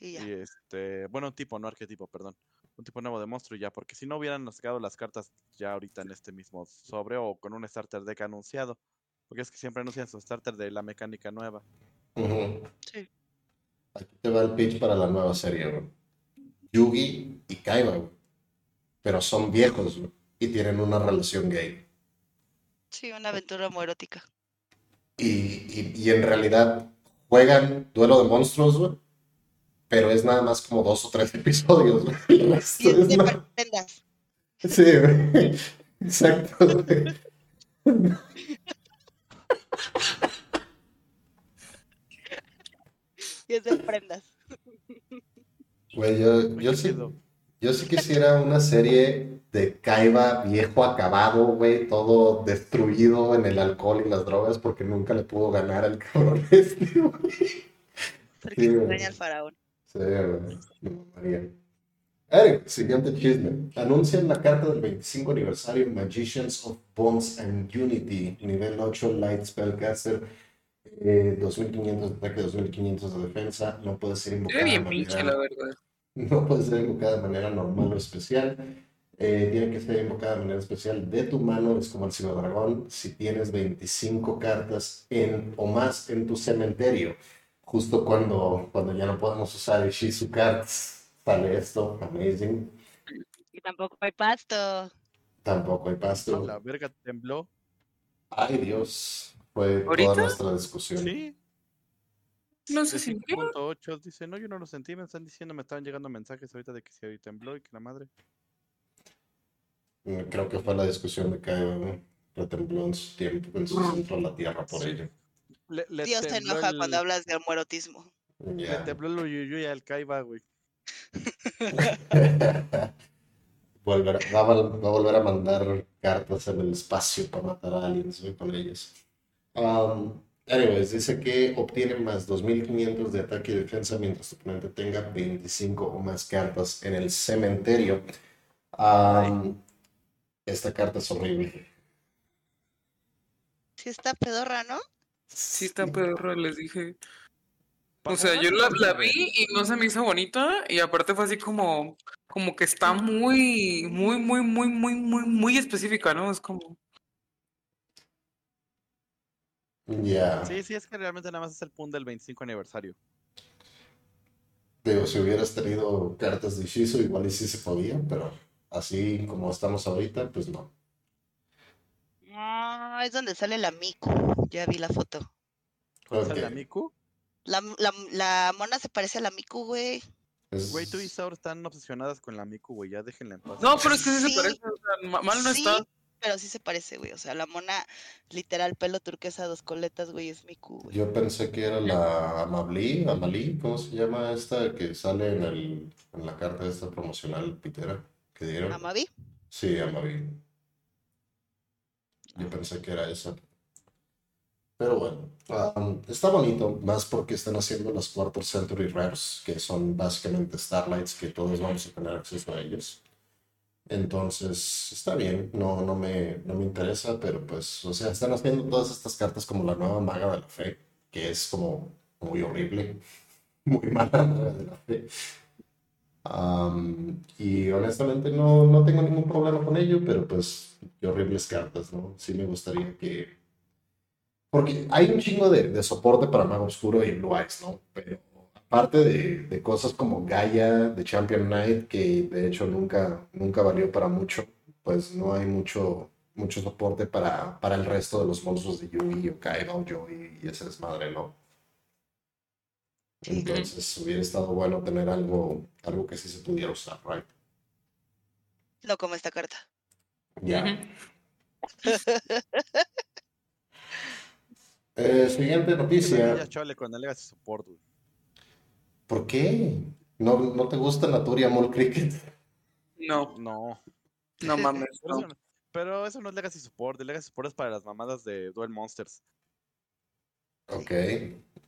y ya. Y este, bueno, un tipo, no arquetipo, perdón. Un tipo nuevo de monstruo y ya, porque si no hubieran sacado las cartas ya ahorita en este mismo sobre o con un starter deck anunciado. Porque es que siempre anuncian su starter de la mecánica nueva. Sí. Aquí te va el pitch para la nueva serie, güey. Yugi y Kaiba, güey. Pero son viejos, güey, Y tienen una relación gay. Sí, una aventura homoerótica. Y, y, y en realidad juegan duelo de monstruos, güey. Pero es nada más como dos o tres [LAUGHS] episodios, güey. [LAUGHS] Y es de prendas. Sí, güey. Exacto, güey. Y es de prendas. Güey, yo, yo sí, yo sí quisiera una serie de Kaiba viejo acabado, güey, todo destruido en el alcohol y las drogas porque nunca le pudo ganar al [LAUGHS] cabrón este, güey. Porque Sí, se güey. extraña al faraón. Sí, güey. Eric, siguiente chisme. Anuncian la carta del 25 aniversario Magicians of Bones and Unity, nivel 8 Light Spellcaster, eh, 2500 de ataque, 2500 de defensa. No puede ser Era de bien pinche, la verdad. No puede ser invocada de manera normal o especial. Eh, tiene que ser invocada de manera especial de tu mano. Es como el Cibodragón. Si tienes 25 cartas en, o más en tu cementerio, justo cuando, cuando ya no podemos usar el Shizu Cards, sale esto. Amazing. Y tampoco hay pasto. Tampoco hay pasto. La verga tembló. Ay, Dios. Fue ¿Ahorita? toda nuestra discusión. Sí. No de sé si 5.8 dice, no, yo no lo sentí, me están diciendo, me estaban llegando mensajes ahorita de que se tembló y que la madre. Mm, Creo que fue la discusión de que retembló en su tiempo, en su centro la tierra por Sí. ello. Le, le Dios te enoja el- cuando hablas de homoerotismo. Le Ya. tembló el Uyuyuy al Kaiba, güey. [LAUGHS] Volver- va, a, va a volver a mandar cartas en el espacio para matar a aliens güey, con ellos. Um, anyways, dice que obtiene más 2500 de ataque y defensa mientras tu oponente tenga 25 o más cartas en el cementerio. Um, esta carta es horrible. Sí está pedorra, ¿no? Sí, está pedorro, les dije. O Pa' sea, yo la, la vi y no se me hizo bonita y aparte fue así como, como que está muy, muy, muy, muy, muy, muy, muy específica, ¿no? Es como, Ya, Sí, sí, es que realmente nada más es el punto del 25 aniversario. digo, si hubieras tenido cartas de Shizu, igual y sí se podía, pero así como estamos ahorita, pues no. Ah, es donde sale la Miku. Ya vi la foto. ¿Cuál es Ok. el Miku? La, la, la mona se parece a la Miku, güey. Es- Güey, tú y Saur están obsesionadas con la Miku, güey. Ya déjenla en paz. no, pero es que sí se parece, o sea, ma- mal no Sí, está. Pero sí se parece, güey. O sea, la mona, literal, pelo turquesa, dos coletas, güey, es Miku, güey. Yo pensé que era la Amabli, Amalí, ¿cómo se llama esta que sale en, el, en la carta esta promocional pitera que dieron? ¿Amavi? Sí, Amabli. Yo pensé que era esa. Pero bueno, um, está bonito, más porque están haciendo las Quarter Century Rares, que son básicamente Starlights, que todos vamos a tener acceso a ellos. Entonces, está bien, no, no me, no me interesa, pero pues, o sea, están haciendo todas estas cartas como la nueva Maga de la Fe, que es como muy horrible, [LAUGHS] muy mala de la Fe. Am, y honestamente no, no tengo ningún problema con ello, pero pues, qué horribles cartas, ¿no? Sí me gustaría que... Porque hay un chingo de, de soporte para Mago Oscuro y Blue Eyes, ¿no? Pero aparte de, de cosas como Gaia, de Champion Knight, que de hecho nunca, nunca valió para mucho, pues no hay mucho, mucho soporte para, para el resto de los monstruos de Yui o Kaiba o Joy y ese desmadre, ¿no? Entonces hubiera estado bueno tener algo, algo que sí se pudiera usar, right? No como esta carta. Ya. Ujú. Eh, siguiente Ya noticia. chole con Support, güey. ¿Por qué? ¿No, no te gusta Naturia Mall Cricket? No, No. no [LAUGHS] mames. Pero, no. eso, no- pero eso no es Legacy Support. El Legacy Support es para las mamadas de Duel Monsters. Ok.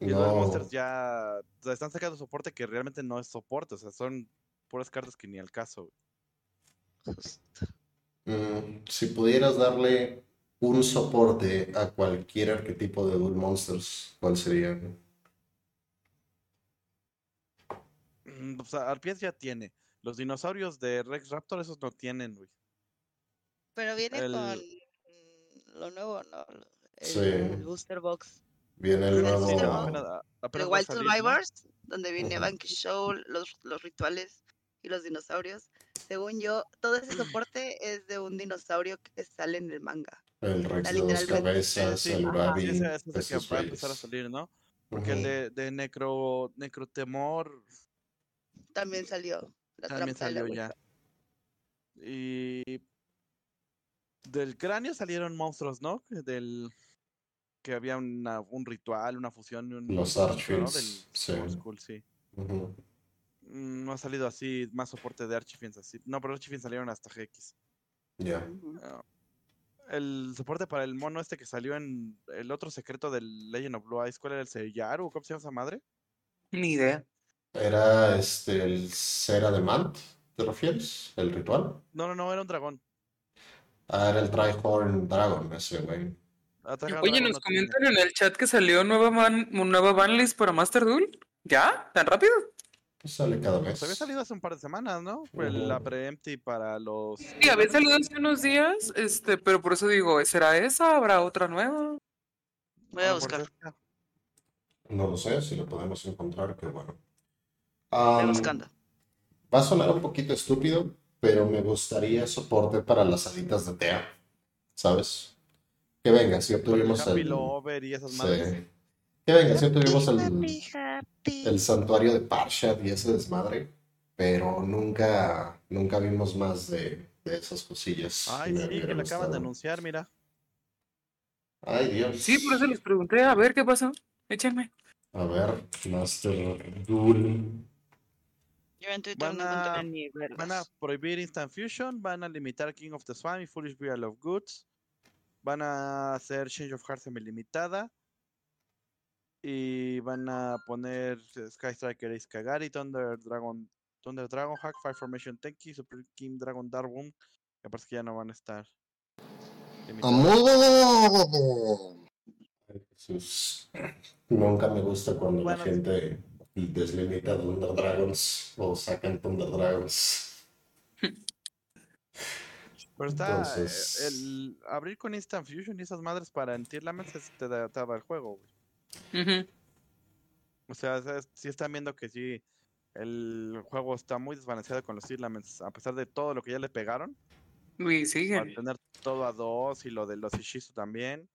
Y Duel. Monsters ya o sea, están sacando soporte que realmente no es soporte. O sea, son puras cartas que ni al caso. Mm, si pudieras darle un soporte a cualquier arquetipo de Duel Monsters, ¿cuál sería? Mm, O sea, Arpies ya tiene. Los dinosaurios de Rex Raptor, esos no tienen, güey. Pero viene El- con mm, lo nuevo, ¿no? El, Sí. el Booster Box. Viene el nuevo. sí, apenas- apenas a Wild salir, ¿no? Survivors, donde viene Ujú. Banky Show, los, los rituales y los dinosaurios. Según yo, todo ese [CLEARS THROAT] soporte es de un dinosaurio que sale en el manga. El Rex Ah, de dos cabezas, Sí, el Urabi, sí, ese, ese es el que va a empezar a salir, ¿no? Porque el de, de Necro, Necrotemor También salió. La también trampa de la salió ya. Y del cráneo salieron monstruos, ¿no? Que Del que había una- un ritual, una fusión, un Los monstruo, ¿no? Del sí. Old School, sí. Mm, No ha salido así más soporte de Archifiends así. No, pero Archifiends salieron hasta GX. Ya. Ah, El soporte para el mono este que salió en el otro secreto del Legend of Blue Eyes, ¿cuál era el Seyaru? ¿Cómo se llama esa madre? Ni idea. Era este el Cera de Mant, ¿te refieres? ¿El ritual? No, no, no, era un dragón. Ah, era el Trihorn Dragon, ese güey. Ataca Oye, dragón nos comentan en el chat que salió nueva, ban nueva banlist para Master Duel. ¿Ya? ¿Tan rápido? Pues sale cada mes. Pues había salido hace un par de semanas, ¿no? Fue la Ujú. pre-empty para los. Sí, había salido hace unos días, este, pero por eso digo, ¿será esa? ¿Habrá otra nueva? Voy a Ah, buscar. No lo sé, si lo podemos encontrar, qué bueno. Buscando. va a sonar un poquito estúpido, pero me gustaría soporte para las alitas de TEA, ¿sabes? Que venga, si el obtuvimos el... Lover y esas sí. madres. Que venga, si obtuvimos el, el santuario de Parshat y ese desmadre, pero nunca, nunca vimos más de, de esas cosillas. Ay, me sí, que la acaban de anunciar, mira. Ay, Dios. Sí, por eso les pregunté, a ver qué pasó. Échenme. A ver, Master Duel. Yo en Twitter Van no a- encontré ni Van a prohibir Instant Fusion, van a limitar King of the Swamp y Foolish Real of Goods. Van a hacer Change of Hearts semi-limitada. Y van a poner Sky Striker Ace Kagari, Thunder Dragon, Thunder Dragon Hack, Fire Formation Tenki, Super King Dragon Darwin. Que parece que ya no van a estar. Jesús. Nunca me gusta cuando Bueno, la gente deslimita Thunder Dragons o sacan Thunder Dragons. Pero está. eh, Entonces- El abrir con Instant Fusion y esas madres para en Tier Laments es- te da- te daba el juego, güey. O sea, sí están viendo que sí, el juego está muy desbalanceado con los Tier Laments, a pesar de todo lo que ya le pegaron. Y Para tener todo a dos y lo de los Ishizu también.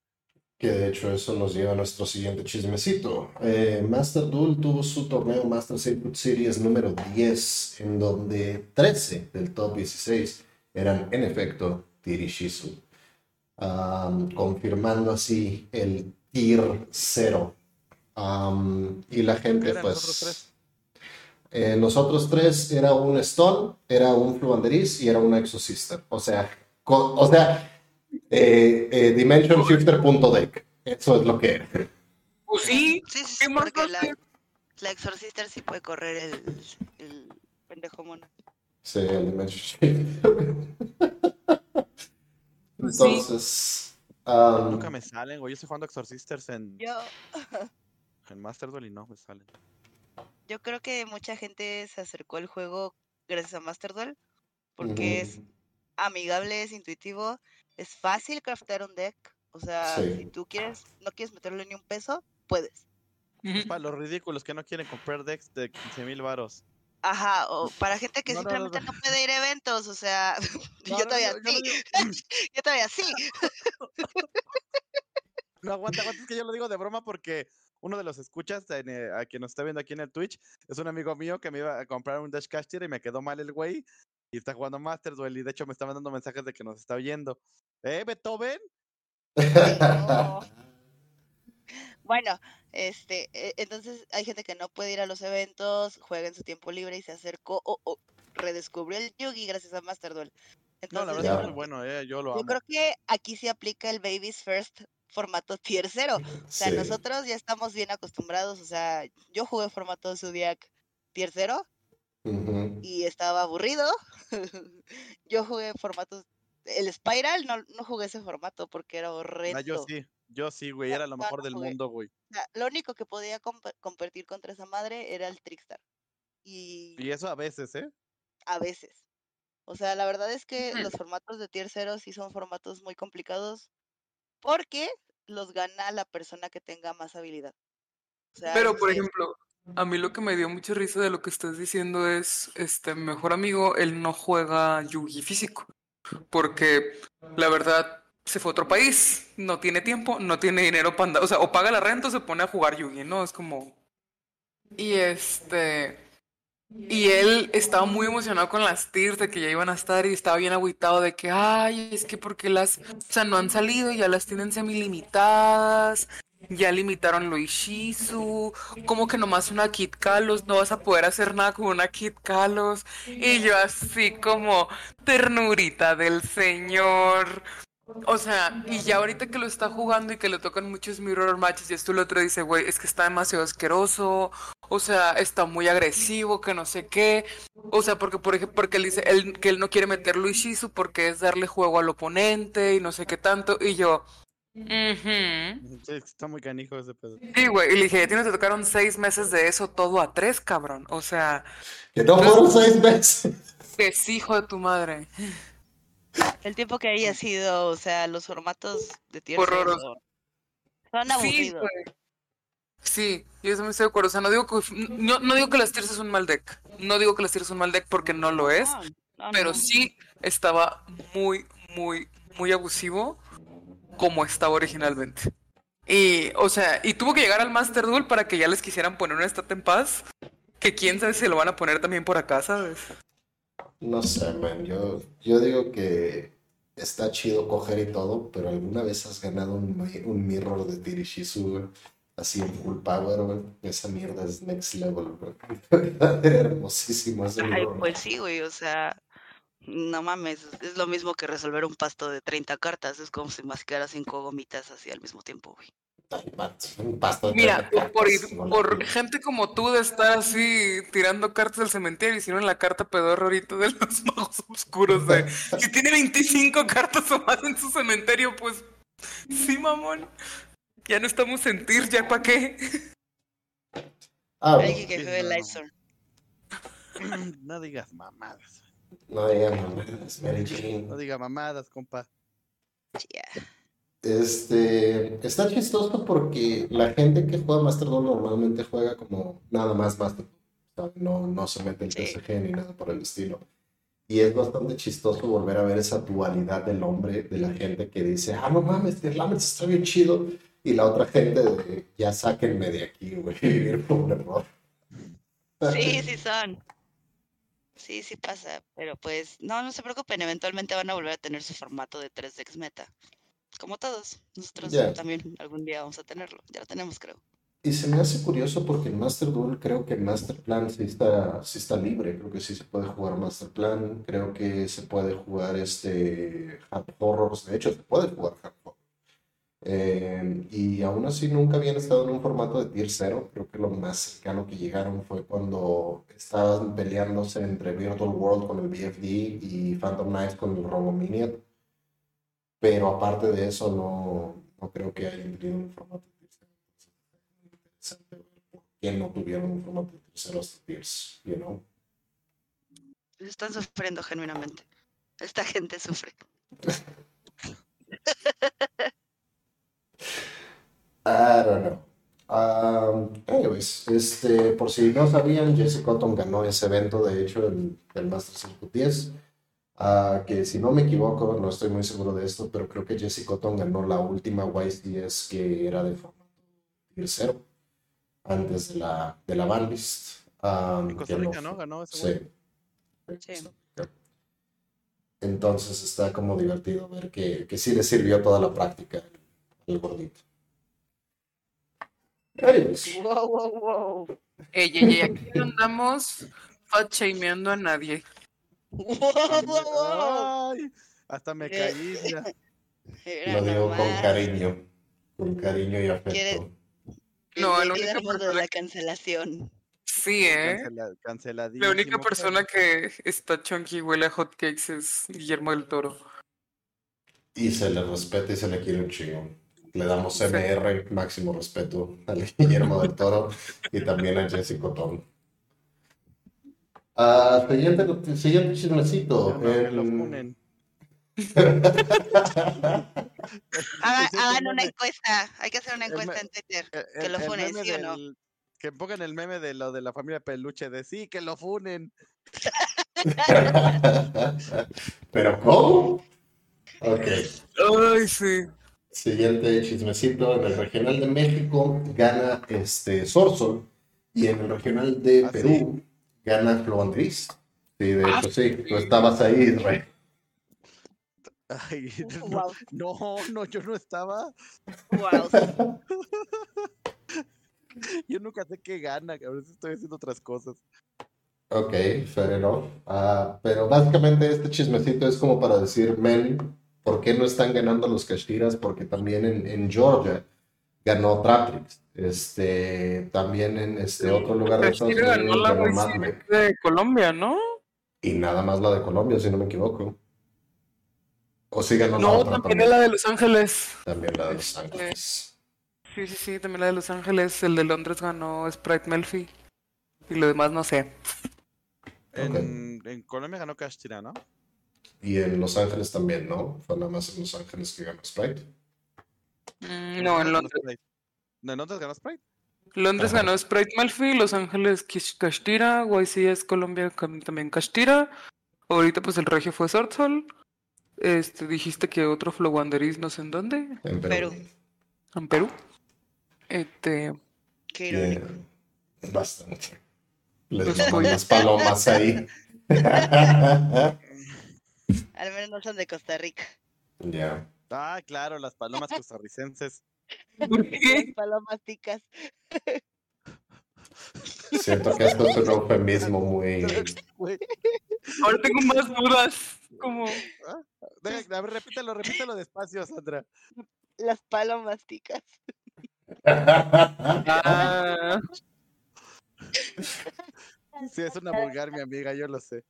Que de hecho eso nos lleva a nuestro siguiente chismecito. Eh, Master Duel tuvo su torneo Master Secret Series número 10, en donde 13 del top 16 eran en efecto Tirishizu, Am, confirmando así el Tier 0. Am, y la gente pues... tres? eh, los otros tres era un Stone, era un Fluanderis y era un Exosister. O sea, o sea, eh, eh, Dimension Shifter.deck. Eso es lo que era. Pues sí, Sí, sí, sí, ¿qué más porque la, la Exorcister sí puede correr el, el pendejo mono. Sí, el Dimension Shifter. Pues. Entonces, am, Nunca me salen, güey. Yo estoy jugando Exorcisters en, Yo, [LAUGHS] en Master Duel y no me salen. yo creo que mucha gente se acercó al juego gracias a Master Duel, porque es amigable, es intuitivo, es fácil craftear un deck. O sea, Sí. si tú quieres, no quieres meterle ni un peso, puedes. Es para los ridículos que no quieren comprar decks de 15 mil varos. Ajá, o para gente que No, no, no, simplemente no. no, puede ir a eventos, o sea, [LAUGHS] No, yo no, todavía yo- yo sí, [LAUGHS] yo todavía sí. [LAUGHS] No, aguanta, aguanta, es que yo lo digo de broma porque uno de los escuchas en, eh, a quien nos está viendo aquí en el Twitch es un amigo mío que me iba a comprar un Dash Cash Tier y me quedó mal el güey y está jugando Master Duel y de hecho me está mandando mensajes de que nos está oyendo. ¿Eh, Beethoven? No. [LAUGHS] Bueno, este, e- entonces hay gente que no puede ir a los eventos, juega en su tiempo libre y se acercó o, o redescubrió el Yugi gracias a Master Duel. No, la Entonces, verdad es yo, muy bueno, eh, yo lo yo amo. creo que aquí sí aplica el Baby's First formato tier 0. O sea, sí. nosotros ya estamos bien acostumbrados, o sea, yo jugué formato Zodiac tier 0 Y estaba aburrido. [LAUGHS] yo jugué formatos, el Spiral no, no jugué ese formato porque era Ah, horrendo. yo sí, yo sí, güey, No, era lo mejor no del jugué. mundo, güey. O sea, lo único que podía comp- competir contra esa madre era el Trickstar. Y Y eso a veces, ¿eh? a veces. O sea, la verdad es que los formatos de tier 0 sí son formatos muy complicados porque los gana la persona que tenga más habilidad. O sea, Pero, por ejemplo, a mí lo que me dio mucha risa de lo que estás diciendo es, este, mejor amigo, él no juega Yugi físico, porque la verdad se fue a otro país, no tiene tiempo, no tiene dinero para andar, o sea, o paga la renta o se pone a jugar Yugi, ¿no? Es como... Y este... Y él estaba muy emocionado con las tiers de que ya iban a estar y estaba bien agüitado de que, ay, es que porque las, o sea, no han salido, ya las tienen semi-limitadas, ya limitaron lo Ishizu, como que nomás una Kit Kalos, no vas a poder hacer nada con una Kit Kalos. Y yo así como ternurita del señor. O sea, y ya ahorita que lo está jugando y que le tocan muchos mirror matches y esto lo otro dice, güey, es que está demasiado asqueroso, o sea, está muy agresivo, que no sé qué. O sea, porque por ejemplo, porque él dice él, que él no quiere meter Luishizu porque es darle juego al oponente y no sé qué tanto. Y yo, "Ujú". Sí, está muy canijo ese pedo. Sí, güey, y le dije, tienes, te tocaron seis meses de eso todo a tres, cabrón. O sea, Que no fueron seis meses. que es hijo de tu madre. el tiempo que haya sido, o sea, los formatos de Horroroso. 0 son Sí, aburridos. güey. Sí, yo me estoy de acuerdo. O sea, no digo que, no, no digo que las tiers es un mal deck. No digo que las tiers es un mal deck porque no lo es. No, no, Pero no. sí estaba muy, muy, muy abusivo como estaba originalmente. Y, o sea, y tuvo que llegar al Master Duel para que ya les quisieran poner una estat en paz. Que quién sabe si lo van a poner también por acá, ¿sabes? No sé, man. Yo, yo digo que está chido coger y todo, pero ¿alguna vez has ganado un, un mirror de Tirishizu, Así en full power, güey. Esa mierda es next level, güey. [LAUGHS] Hermosísimo ese Ay, pues sí, güey, o sea, no mames, es lo mismo que resolver un pasto de 30 cartas, es como si mascara cinco gomitas así al mismo tiempo, güey. Mira, por, por gente como tú de estar así tirando cartas del cementerio, hicieron la carta pedorro ahorita de los [LAUGHS] magos oscuros de [LAUGHS] si tiene 25 cartas o más en su cementerio, pues sí, mamón. Ya no estamos en TIR, ¿ya para qué? Ah, Alguien que juegue el No [CLEARS THROAT] digas mamadas. No digas mamadas, Mary No digas mamadas, compa. Yeah. Este, está chistoso porque la gente que juega Master Duel normalmente juega como nada más Master no, no se mete en TCG ni nada por el estilo. Y es bastante chistoso volver a ver esa dualidad del hombre, de la gente que dice, ah, no mames, Lammers está bien chido. Y la otra gente de, ya sáquenme de aquí, güey, vivir [LAUGHS] por un error. Sí, sí son. Sí, sí pasa, pero pues no, no se preocupen, eventualmente van a volver a tener su formato de 3 decks meta como todos. Nosotros también algún día vamos a tenerlo. Ya lo tenemos, creo. Y se me hace curioso porque en Master Duel creo que el Master Plan sí está, sí está libre. Creo que sí se puede jugar Master Plan. Creo que se puede jugar este Hard Horrors. De hecho, se puede jugar Hard Horror. Eh, y aún así nunca habían estado en un formato de tier 0. Creo que lo más cercano que llegaron fue cuando estaban peleándose entre Virtual World con el BFD y Phantom Knights con el Robo Minion pero aparte de eso no, no creo que haya tenido un formato de tercero. por qué no tuvieron un formato de tercero hasta tiers, you know? Están sufriendo genuinamente. Esta gente sufre. [LAUGHS] I don't know. Um, anyways, este, por si no sabían, Jesse Cotton ganó ese evento, de hecho, el, el Masters 10 que si no me equivoco, no estoy muy seguro de esto, pero creo que Jesse Cotton ganó la última YS que era de formato tercero, antes de la, de la banlist. en Costa Rica, ¿no? Ganó ese sí. Entonces está como divertido ver que, que sí le sirvió toda la práctica el gordito. Wow, wow, wow. Ey, ey, aquí no andamos fat a nadie. hasta me caí. Lo digo con cariño, con cariño y afecto. No, el único mundo de la cancelación. Sí, ¿eh? la única persona que está chunky y huele a hotcakes es Guillermo del Toro. Y se le respeta y se le quiere un chingo. Le damos MR, máximo respeto a Guillermo del Toro y también a Jessica Tom. Uh, siguiente, siguiente chismecito. [LAUGHS] el... hagan, una encuesta. Hay que hacer una encuesta en Twitter. que lo funen, ¿sí o no? Que pongan el meme de lo de la familia Peluche de sí, que lo funen. [LAUGHS] ¿Pero cómo? Ok. Ay, sí. Siguiente chismecito. En el regional de México gana este Sorsol. Y en el regional de ¿Ah, Perú gana Flo Andrés. Sí, de hecho, sí. Tú estabas ahí, Rey. Ay, no, no, yo no estaba. Wow. [LAUGHS] yo nunca sé qué gana, a veces estoy haciendo otras cosas. Ok, fair enough. Uh, pero básicamente este chismecito es como para decir, men, ¿por qué no están ganando los Castiras? Porque también en, en Georgia ganó Traprix. Este, también en este otro lugar de Estados Unidos ganó la de Colombia, ¿no? Y nada más la de Colombia, si no me equivoco. O sí ganó no, la otra también, la de Los Ángeles. También la de Los Ángeles. Sí, sí, sí, también la de Los Ángeles. El de Londres ganó Sprite Melfi. Y lo demás no sé. En, en Colombia ganó Castira, ¿no? Y en Los Ángeles también, ¿no? Fue nada más en Los Ángeles que ganó Sprite. Mm, no, en Londres. ¿En Londres ganó Sprite? Londres ganó Sprite Malfi, Los Ángeles Castira, YCS Colombia también Castira. Ahorita pues el regio fue Sortsol. Este, dijiste que otro Flow Wanderis no sé en dónde. En Perú. En Perú. Este. Qué irónico. bastante. Les las palomas ahí. [LAUGHS] [LAUGHS] Al menos no son de Costa Rica. Ya. Ah, claro, las palomas costarricenses. ¿Por qué? Las palomas ticas. Siento que esto es un eufemismo muy. Güey, Ahora tengo más dudas. Como. deja- a ver, repítelo, repítelo despacio, Sandra. Las palomas ticas. Ah, Sí, es una vulgar, mi amiga, yo lo sé.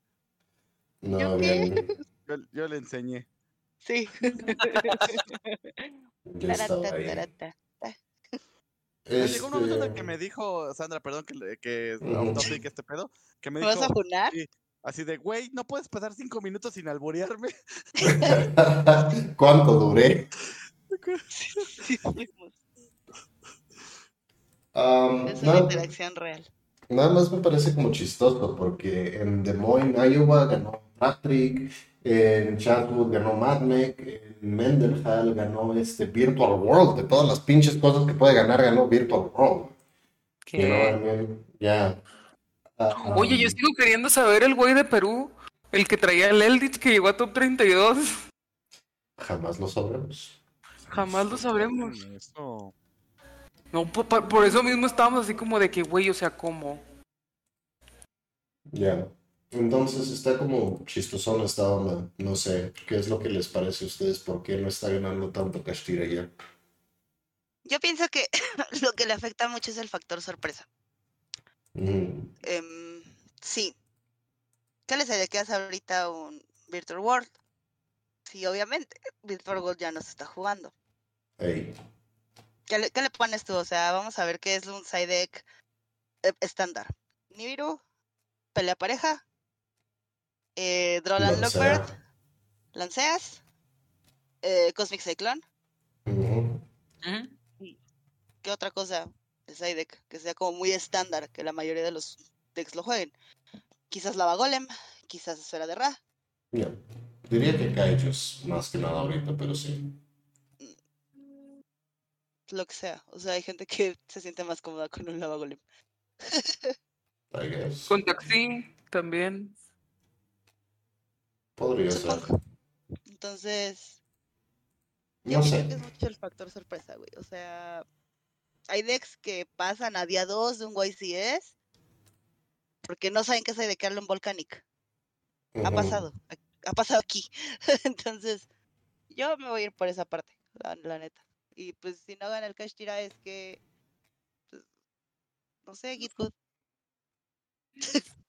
No, ¿Yo qué? bien. Yo, yo le enseñé. Sí. Pues Llegó un momento en el Este, que me dijo, Sandra, perdón que, le- que topic este pedo, que me ¿Me vas a dijo funar? sí, así de, güey, no puedes pasar cinco minutos sin alborearme. [LAUGHS] ¿Cuánto duré? Um, Es una nada, interacción real. nada más me parece como chistoso porque en Des Moines, Iowa ganó Patrick, en Chatswood ganó Madmec, en Mendenhall ganó este Virtual World, de todas las pinches cosas que puede ganar ganó Virtual World. You know what I ¿qué? mean? Yeah. Ah, Oye, yo sigo queriendo saber el güey de Perú, el que traía el Eldritch que llegó a top 32. Jamás lo sabremos. Jamás lo sabremos. No, po- por, por eso mismo estábamos así como de que, güey, o sea, ¿cómo? Ya. Entonces está como chistosón esta onda. No sé, ¿qué es lo que les parece a ustedes? ¿Por qué no está ganando tanto Castilla ya? Yo pienso que [LAUGHS] lo que le afecta mucho es el factor sorpresa. Mm, Em, sí. ¿Qué les hace ahorita un Virtual World? Sí, obviamente. Virtual World ya no se está jugando. ey, ¿Qué le, qué le pones tú? O sea, vamos a ver qué es un side deck eh, estándar. Nibiru, pelea pareja, eh, Drolan. Lockbird, Lanceas, eh, Cosmic Cyclone. ¿Mm? ¿Qué otra cosa de que sea como muy estándar, que la mayoría de los decks lo jueguen? Quizás Lava Golem, quizás Esfera de Ra. Ya. Diría que Kaijus, más que nada ahorita, pero sí. lo que sea. O sea, hay gente que se siente más cómoda con un Lava Golem. [LAUGHS] I guess. Con Taxi también. Podría ser. Entonces, yo No creo sé. que es mucho el factor sorpresa, güey. O sea, hay decks que pasan a día 2 de un YCS porque no saben qué es de Carlon Volcanic. Ha pasado. Ha ha pasado aquí. [LAUGHS] Entonces, yo me voy a ir por esa parte, la, la neta. Y pues si no gana el Cash Tira es que, pues, no sé, Git Good. [LAUGHS]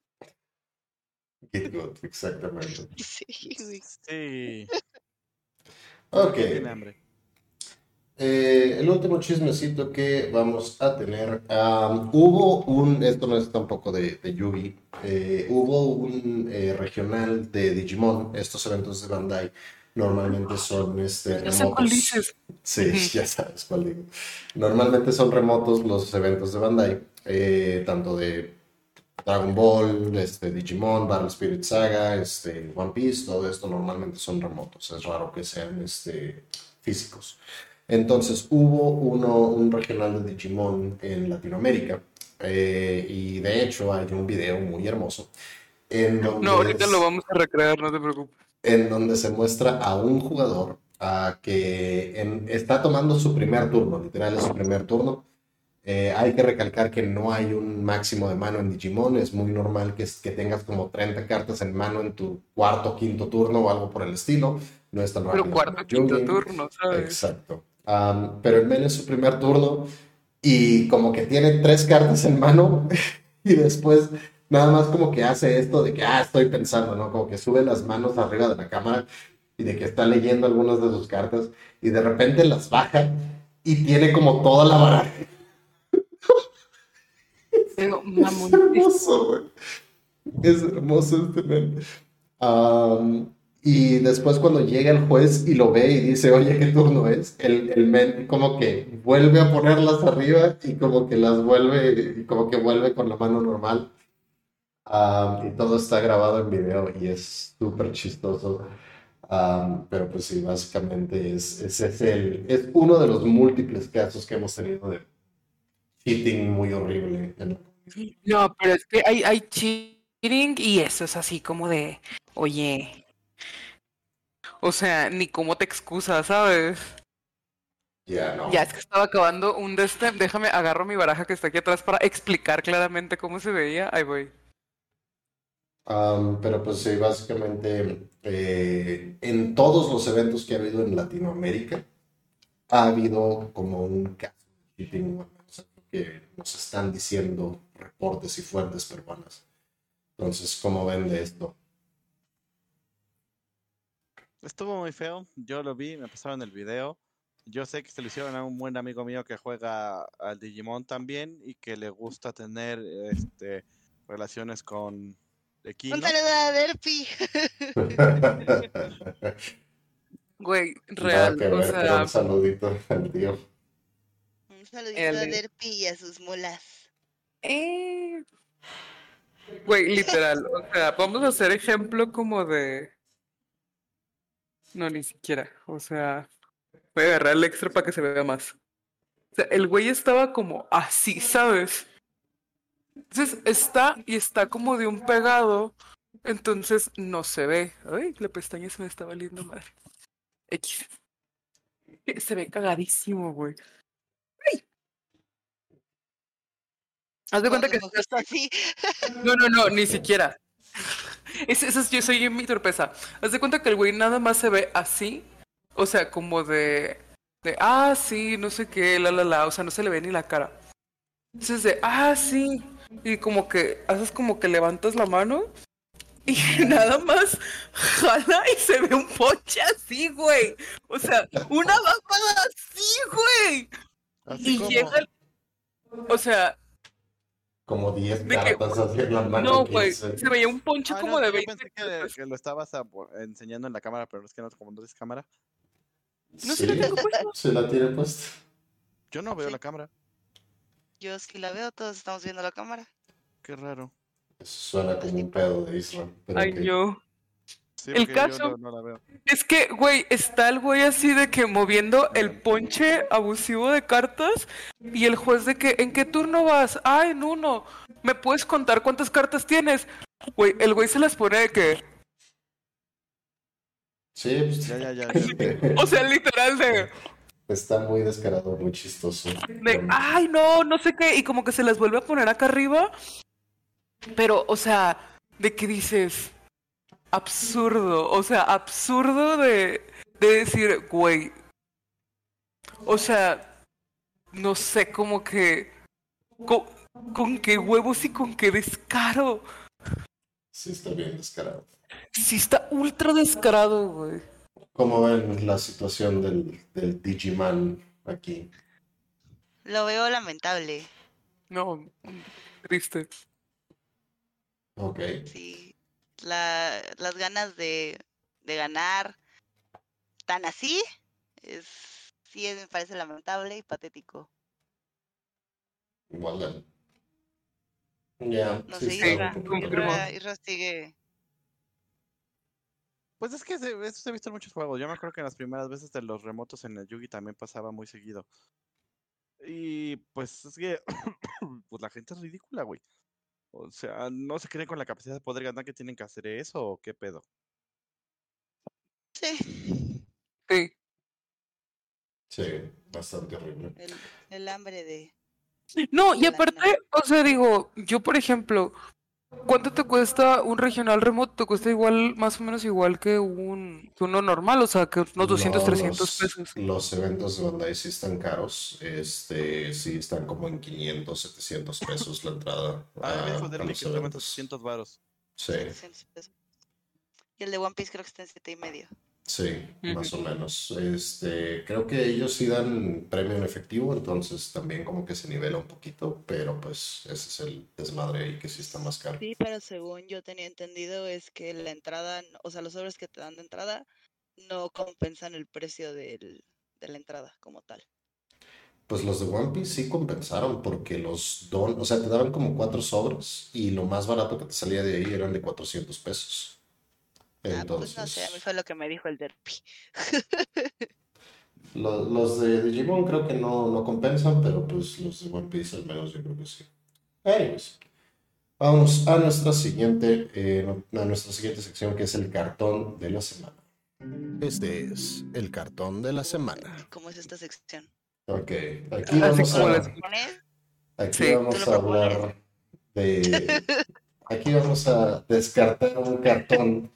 [LAUGHS] Exactamente. Sí, güey. Sí. Ok. Tiene hambre. Eh, el último chismecito que vamos a tener. hubo un, esto no es tampoco de, de Yugi, eh, hubo un eh, regional de Digimon. Estos eventos de Bandai normalmente son este, Ya sé cuál remotos. Sí, [LAUGHS] ya sabes cuál digo. Normalmente son remotos los eventos de Bandai, eh, tanto de Dragon Ball, este, Digimon, Battle Spirit Saga, este, One Piece, todo esto normalmente son remotos. Es raro que sean este, físicos. Entonces hubo uno, un regional de Digimon en Latinoamérica eh, y de hecho hay un video muy hermoso en donde No, ahorita es- lo vamos a recrear, no te preocupes. en donde se muestra a un jugador a que en- está tomando su primer turno, literal es su primer turno. Eh, hay que recalcar que no hay un máximo de mano en Digimon, es muy normal que, que tengas como 30 cartas en mano en tu cuarto o quinto turno o algo por el estilo, no es tan rápido Pero cuarto, quinto Yugi. turno, ¿sabes? Exacto. Am, pero el men es su primer turno y como que tiene tres cartas en mano [LAUGHS] y después nada más como que hace esto de que, ah, estoy pensando, ¿no? Como que sube las manos arriba de la cámara y de que está leyendo algunas de sus cartas y de repente las baja y tiene como toda la baraja. Pero, Es hermoso, güey. Es hermoso este men. Am, y después cuando llega el juez y lo ve y dice, oye, ¿qué turno es? El, el men como que vuelve a ponerlas arriba y como que las vuelve, y como que vuelve con la mano normal. Am, y todo está grabado en video y es súper chistoso. Am, pero pues sí, básicamente es, es, es el, es uno de los múltiples casos que hemos tenido de cheating muy horrible No, pero es que hay, hay cheating y eso es así como de, oye, o sea, ni cómo te excusas, ¿sabes? Ya, no. Ya es que estaba acabando un de este, déjame agarro mi baraja que está aquí atrás para explicar claramente cómo se veía, ahí voy. Um, pero pues sí, básicamente eh, en todos los eventos que ha habido en Latinoamérica ha habido como un caso de cheating, que nos están diciendo reportes y fuentes peruanas. Entonces, ¿cómo ven de esto? Estuvo muy feo, yo lo vi, me pasaron el video. Yo sé que se lo hicieron a un buen amigo mío que juega al Digimon también y que le gusta tener este relaciones con Equino. Un saludo a Derpy. [LAUGHS] Güey, real. o sea... Un saludito al tío. Un saludito a Derpy y a sus mulas. Eh... Güey, literal. O sea, vamos a hacer ejemplo como de. No, ni siquiera. O sea, voy a agarrar el extra para que se vea más. O sea, el güey estaba como así, ¿sabes? Entonces está y está como de un pegado. Entonces no se ve. Ay, la pestaña se me está valiendo madre. X. Se ve cagadísimo, güey. ¡Ay! Haz de cuenta que. Está así. No, no, no, ni [LAUGHS] siquiera. Eso, es, yo soy mi torpeza. Haz de cuenta que el güey nada más se ve así. O sea, como de. De, ah, sí, no sé qué, la, la, la. O sea, no se le ve ni la cara. Entonces de, ah, sí. Y como que haces como que levantas la mano y [LAUGHS] nada más jala y se ve un ponche así, güey. O sea, una vapada así, güey. y llega. O sea, como 10 cartas la mano. No, pues, se veía un ponche ah, como de 20. Yo pensé que, lo estabas enseñando en la cámara, pero es que no, como no es cámara. No sí, se la Se la tiene puesta. Yo no veo la cámara. Yo sí la veo, todos estamos viendo la cámara. Qué raro. Eso suena como un pedo de Israel. Ay, yo. El caso es que, güey, está el güey así de que moviendo el ponche abusivo de cartas y el juez de que, ¿en qué turno vas? Ah, en uno. ¿Me puedes contar cuántas cartas tienes? Güey, el güey se las pone de que... Sí, pues ya, ya, ya. [LAUGHS] o sea, literal de... Está muy descarado, muy chistoso. De, ay, no, no sé qué. Y como que se las vuelve a poner acá arriba. Pero, o sea, de qué dices, absurdo, o sea, absurdo de, de decir, güey, o sea, no sé, como que, con, qué huevos y con qué descaro. Sí, está bien descarado. Sí, está ultra descarado, güey. ¿Cómo ven la situación del, del Digiman aquí? Lo veo lamentable. No, triste. Ok. Sí, la, las ganas de, de ganar tan así, es, sí me parece lamentable y patético. Igual. Ya, no sí, sé, Isra, sigue. Pues es que esto se ha visto en muchos juegos. Yo me acuerdo que en las primeras veces de los remotos en el Yugi también pasaba muy seguido. Y pues es que [COUGHS] pues la gente es ridícula, güey. O sea, ¿no se creen con la capacidad de poder ganar que tienen que hacer eso o qué pedo? Sí. Sí. Sí, bastante horrible. El, hambre de... No, y aparte, o sea, digo, yo por ejemplo, ¿Cuánto te cuesta un regional remoto? Te cuesta igual, más o menos igual que un uno normal, o sea, que unos 200, 300 pesos. Los eventos de Bandai sí están caros, este, sí están como en 500, 700 pesos la entrada. Ah, a, a los eventos. 600 varos. Sí. Y el de One Piece creo que está en 7 y medio. Sí, más o menos. Este, creo que ellos sí dan premio en efectivo, entonces también como que se nivela un poquito, pero pues ese es el desmadre ahí que sí está más caro. Sí, pero según yo tenía entendido es que la entrada, o sea, los sobres que te dan de entrada no compensan el precio del, de la entrada como tal. Pues los de One Piece sí compensaron porque los don, o sea, te daban como cuatro sobres y lo más barato que te salía de ahí eran de 400 pesos. Ah, pues no sé, a mí fue lo que me dijo el Derpy. [LAUGHS] los, los, de Digimon creo que no, no compensan, pero pues los de One Piece al menos yo creo que sí. Anyways. Vamos a nuestra siguiente, eh, a nuestra siguiente sección que es el cartón de la semana. Este es el cartón de la semana. ¿Cómo es esta sección? Ok, aquí vamos a, aquí vamos a hablar de... [LAUGHS] Aquí vamos a descartar un cartón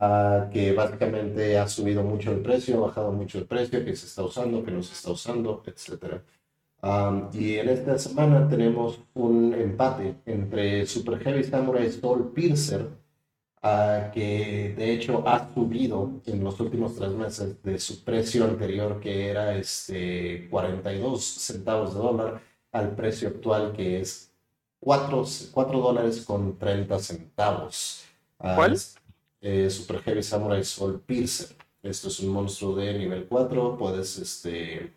uh, que básicamente ha subido mucho el precio, ha bajado mucho el precio, que se está usando, que no se está usando, etcétera y en esta semana tenemos un empate entre Super Heavy Samurai Soul Piercer, uh, que de hecho ha subido en los últimos tres meses de su precio anterior, que era este 42 centavos de dólar, al precio actual que es 4, 4 dólares con 30 centavos. ¿Cuál? Eh, Super Heavy Samurai Soul Piercer. Esto es un monstruo de nivel 4. Puedes este,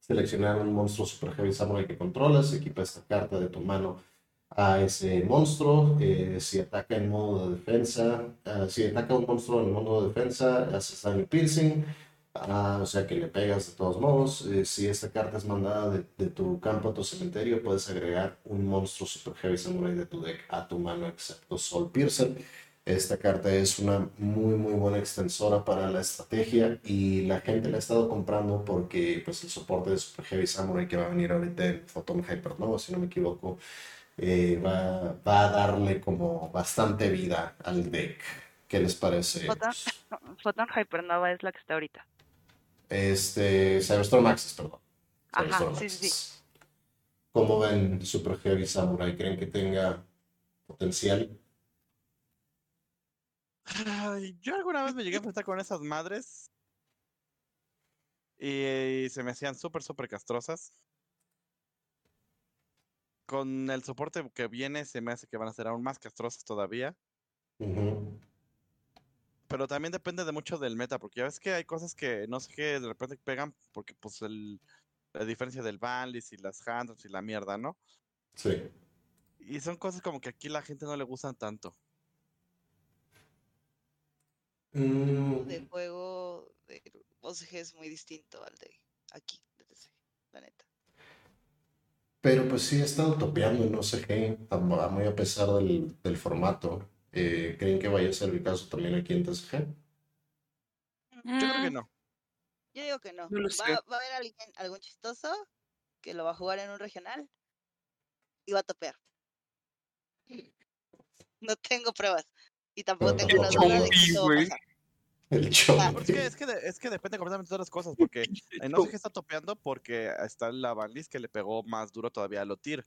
seleccionar un monstruo Super Heavy Samurai que controlas, equipa esta carta de tu mano a ese monstruo. Eh, si ataca en modo de defensa, uh, si ataca un monstruo en modo de defensa, haces daño piercing, uh, o sea que le pegas de todos modos. Eh, si esta carta es mandada de, de, tu campo a tu cementerio, puedes agregar un monstruo Super Heavy Samurai de tu deck a tu mano, excepto Soul Piercer. Esta carta es una muy, muy buena extensora para la estrategia y la gente la ha estado comprando porque pues, el soporte de Super Heavy Samurai que va a venir ahorita en Photon Hypernova, si no me equivoco, eh, va, va, a darle como bastante vida al deck. ¿Qué les parece? Photon, Photon Hypernova es la que está ahorita. Este, Cyberstorm Access, perdón. Ajá, sí, sí. ¿Cómo ven Super Heavy Samurai? ¿Creen que tenga potencial? Yo alguna vez me llegué a enfrentar con esas madres y, se me hacían súper, súper castrosas. Con el soporte que viene se me hace que van a ser aún más castrosas todavía. Pero también depende de mucho del meta, porque ya ves que hay cosas que no sé qué de repente pegan porque pues el, la diferencia del banlist y las hands y la mierda, ¿no? Sí. Y son cosas como que aquí la gente no le gustan tanto. Mm. de juego de OCG es muy distinto al de aquí, de PC, la neta. Pero pues sí, he estado topeando en OCG, muy a pesar del, del formato. Eh, ¿Creen que vaya a ser el caso también aquí en TCG? Yo creo que mm. no. Yo digo que no. va, va, a haber alguien, algún chistoso que lo va a jugar en un regional y va a topear. No tengo pruebas. Y tampoco tengo una duda de que todo pasa. El show. Ah, es, que, es, que es que depende completamente de otras cosas, porque [LAUGHS] no sé qué está topeando porque está la banlist que le pegó más duro todavía al Otir.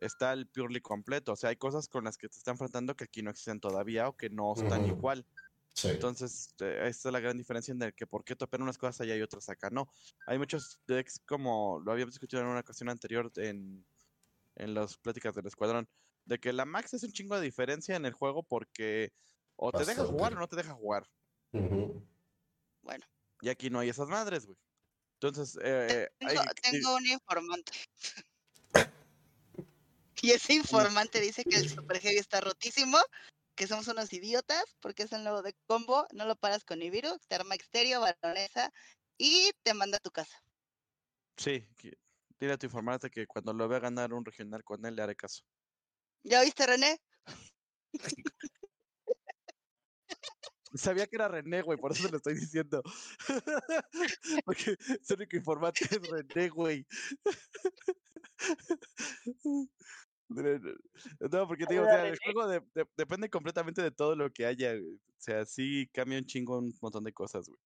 Está el Purely completo, o sea, hay cosas con las que te están enfrentando que aquí no existen todavía o que no están igual. Sí. Entonces, eh, esta es la gran diferencia en el que por qué topean unas cosas allá y otras acá no. Hay muchos decks, como lo habíamos discutido en una ocasión anterior en, en las pláticas del escuadrón, de que la max es un chingo de diferencia en el juego porque o te deja jugar o no te deja jugar. Bueno. Y aquí no hay esas madres, güey. Entonces, eh, tengo, un informante. [LAUGHS] y ese informante dice que el Super Heavy está rotísimo, que somos unos idiotas, porque es el nuevo de combo, no lo paras con Nibiru, te arma exterior, baronesa, y te manda a tu casa. Sí, dile a tu informante que cuando lo vea ganar un regional con él le haré caso. ¿Ya viste, René? [LAUGHS] Sabía que era René, güey, por eso se lo estoy diciendo. [LAUGHS] Porque su único informante es René, güey. No, porque te digo, o sea, el juego depende completamente de todo lo que haya. O sea, sí cambia un chingo un montón de cosas, güey.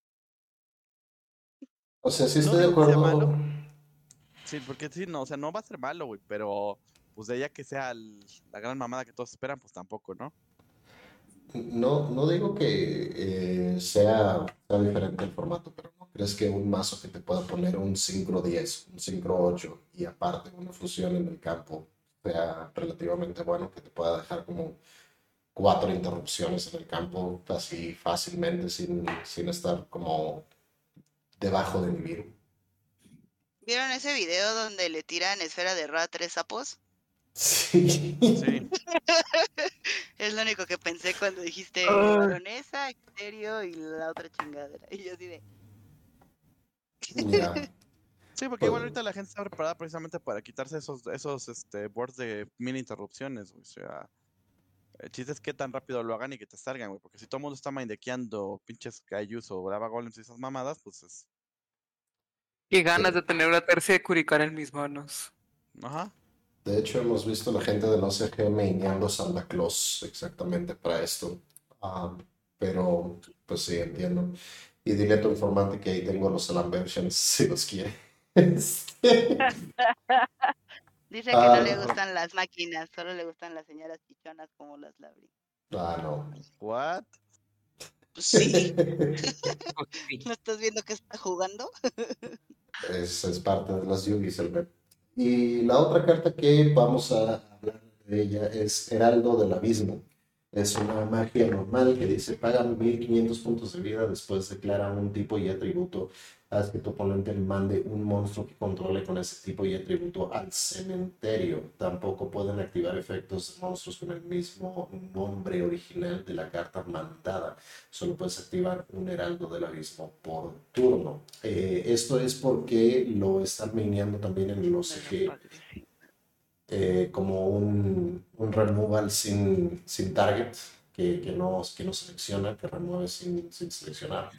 O sea, sí estoy de acuerdo. Sí, porque sí, no, o sea, no va a ser malo, güey, pero pues de ella que sea la gran mamada que todos esperan, pues tampoco, ¿no? No, no digo que eh, sea, diferente el formato, pero ¿no crees que un mazo que te pueda poner un Synchro 10, un Synchro 8 y aparte una fusión en el campo sea relativamente bueno, que te pueda dejar como cuatro interrupciones en el campo así fácilmente sin, sin estar como debajo de mi virus? ¿Vieron ese video donde le tiran esfera de Ra a tres sapos? Sí. sí. [LAUGHS] es lo único que pensé cuando dijiste baronesa, exterior y la otra chingadera. Y yo así de. [LAUGHS] Sí, porque igual ahorita la gente está preparada precisamente para quitarse esos, esos este, boards de mini interrupciones, o sea. El chiste es que tan rápido lo hagan y que te salgan, güey. Porque si todo el mundo está mindequeando pinches Kaijus o Brava Golems y esas mamadas, pues es. Qué ganas de tener una tercia de Curicar en mis manos. Ajá. De hecho, hemos visto a la gente del OCG maineando Santa Claus exactamente para esto. Ah, pero, pues sí, entiendo. Y dile a tu informante que ahí tengo los Salam versions [LAUGHS] si los quiere. [LAUGHS] Dice que no le gustan las máquinas, solo le gustan las señoras chichonas como las Labri. Ah, no. ¿What? Pues sí. [LAUGHS] ¿No estás viendo que está jugando? es, es parte de las Yugis el meme. Y la otra carta que vamos a hablar de ella es Heraldo del Abismo. Es una magia normal que dice paga 1500 puntos de vida, después declara un tipo y atributo haz que tu oponente mande un monstruo que controle con ese tipo y atributo al cementerio. Tampoco pueden activar efectos de monstruos con el mismo nombre original de la carta mandada. Solo puedes activar un heraldo del abismo por turno. Eh, esto es porque lo están mineando también en los OCG eh, como un, un, removal sin, sin target, que, que, no, que no selecciona, que remueve sin, sin seleccionar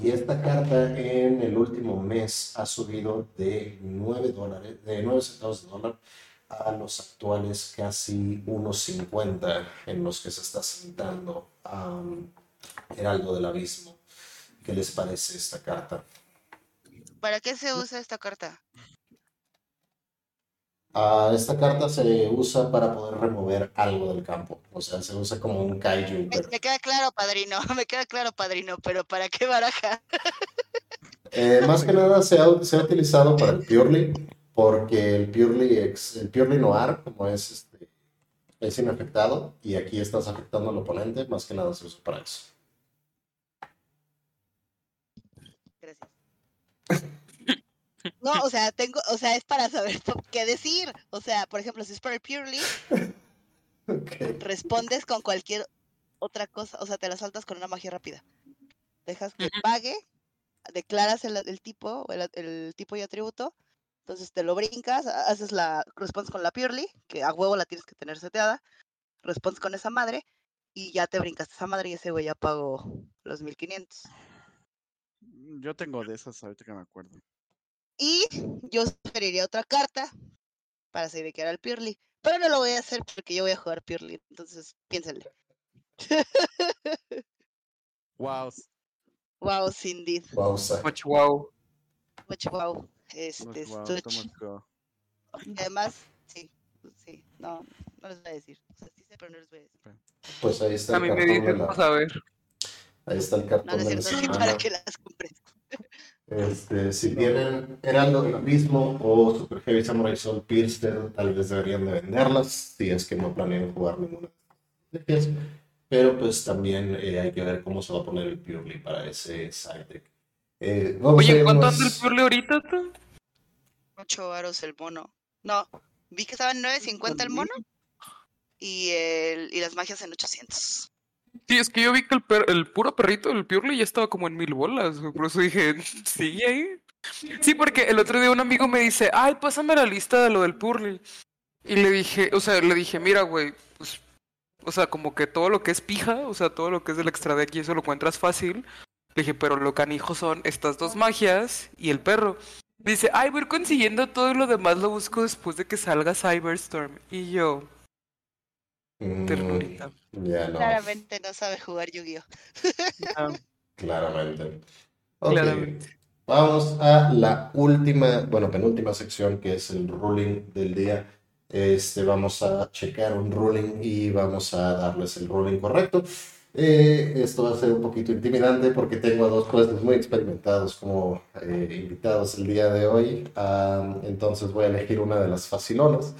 y esta carta en el último mes ha subido de 9 dólares, de 9 centavos de dólar a los actuales casi 1.50 en los que se está sentando um, Heraldo del Abismo. ¿Qué les parece esta carta? ¿Para qué se usa esta carta? Uh, esta carta se usa para poder remover algo del campo. O sea, se usa como un kaiju. Pero... Me queda claro, padrino. [LAUGHS] Me queda claro, padrino. Pero ¿para qué baraja? [LAUGHS] eh, más que nada se ha, se ha, utilizado para el Purely. Porque el Purely, ex, el Purely Noir, como es, este, es inafectado. Y aquí estás afectando al oponente. Más que nada se usa para eso. Gracias. [LAUGHS] No, o sea, tengo, o sea, es para saber [LAUGHS] qué decir. O sea, por ejemplo, si es para el Purely, [LAUGHS] okay. respondes con cualquier otra cosa, o sea, te la saltas con una magia rápida. Dejas que pague, declaras el, el tipo, el, el, tipo y atributo, entonces te lo brincas, haces la, respondes con la Purely, que a huevo la tienes que tener seteada, respondes con esa madre, y ya te brincas esa madre y ese güey ya pagó los 1500. Yo tengo de esas ahorita que me acuerdo. Y yo sugeriría otra carta para era el Purely. Pero no lo voy a hacer porque yo voy a jugar Purely. Entonces, piénsenle. [LAUGHS] wow. Wow, indeed. Wow, Much wow. Much wow. Este, wow, además, sí, sí, no, no les voy a decir. O sea, sí sé, pero no les voy a decir. Pues ahí está. A mí me dicen, vamos a ver. Ahí está el cartón. No, no es cierto, para que las compres. [LAUGHS] Este, si tienen Heraldo del Abismo o Super Heavy Samurai Soul Piercer, tal vez deberían de venderlas si es que no planean jugar ninguna de. Pero pues también eh, hay que ver cómo se va a poner el Purely para ese side deck. Eh, Oye, ¿cuánto anda el Purely ahorita? Tú? 8 varos el mono. No, vi que estaba en 9.50 el mono y, el, y las magias en 800. Sí, es que yo vi que el, per el puro perrito del Purely ya estaba como en mil bolas. Por eso dije, [LAUGHS] ¿sigue ahí? Sí, porque el otro día un amigo me dice, ay, pásame la lista de lo del Purely. Y le dije, o sea, le dije, mira, güey, pues, o sea, como que todo lo que es pija, o sea, todo lo que es del extra deck y eso lo encuentras fácil. Le dije, pero lo canijo son estas dos magias y el perro. Dice, ay, voy a ir consiguiendo todo y lo demás lo busco después de que salga Cyberstorm. Y yo, Ternurita. Mm, ya no. Claramente no sabe jugar Yu-Gi-Oh! [LAUGHS] Ah, Claramente. Okay. Claramente. Vamos a la última, bueno, penúltima sección que es el ruling del día. Este, vamos a checar un ruling y vamos a darles el ruling correcto. Eh, esto va a ser un poquito intimidante porque tengo a dos jueces muy experimentados como eh, invitados el día de hoy. Um, entonces voy a elegir una de las facilonas.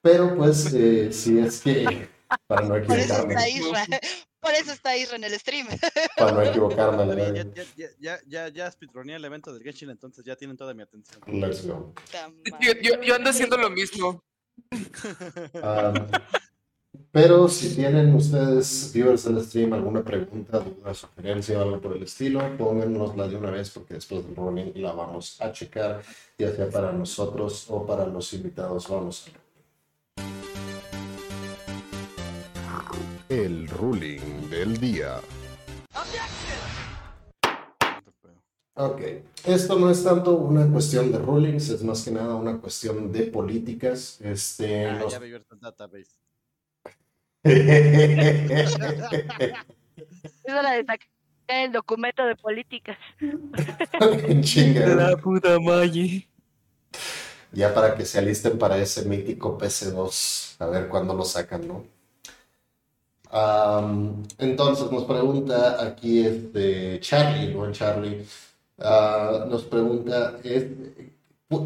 Pero pues eh, si es que para no equivocarme. Por eso está Isra, [LAUGHS] por eso está Isra en el stream. [LAUGHS] Para no equivocarme. Ya, ya, ya, ya, ya speedroneé el evento del Genshin, entonces ya tienen toda mi atención. Let's go. Yo, yo, yo ando haciendo lo mismo. Um, [LAUGHS] pero si tienen ustedes, viewers del stream, alguna pregunta, duda, sugerencia o algo por el estilo, pónganosla de una vez porque después del running la vamos a checar, ya sea para nosotros o para los invitados. Vamos a El ruling del día. Ok, esto no es tanto una cuestión de rulings, es más que nada una cuestión de políticas. Este, Ah, nos- ya el database. [LAUGHS] Es hora de sacar el documento de políticas. Chinga. puta Maggi. Ya para que se alisten para ese mítico PC2, a ver cuándo lo sacan, ¿no? Am, entonces nos pregunta aquí este Charlie, buen Charlie, ah, nos pregunta, es,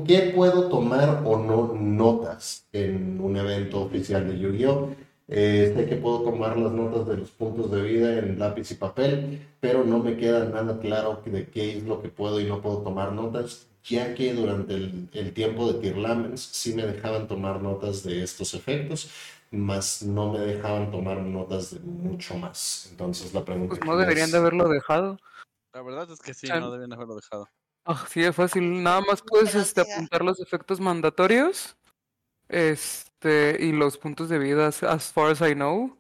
¿qué puedo tomar o no notas en un evento oficial de Yu-Gi-Oh? Eh, sé que puedo tomar las notas de los puntos de vida en lápiz y papel, pero no me queda nada claro de qué es lo que puedo y no puedo tomar notas, ya que durante el, el tiempo de Tier Lamens sí me dejaban tomar notas de estos efectos, más no me dejaban tomar notas de mucho más. Entonces la pregunta Pues no deberían es- de haberlo dejado. La verdad es que sí, Chan. no deben haberlo dejado. Así de fácil. Nada más puedes este, sí, apuntar los efectos mandatorios. Este, y los puntos de vida, as- as far as I know.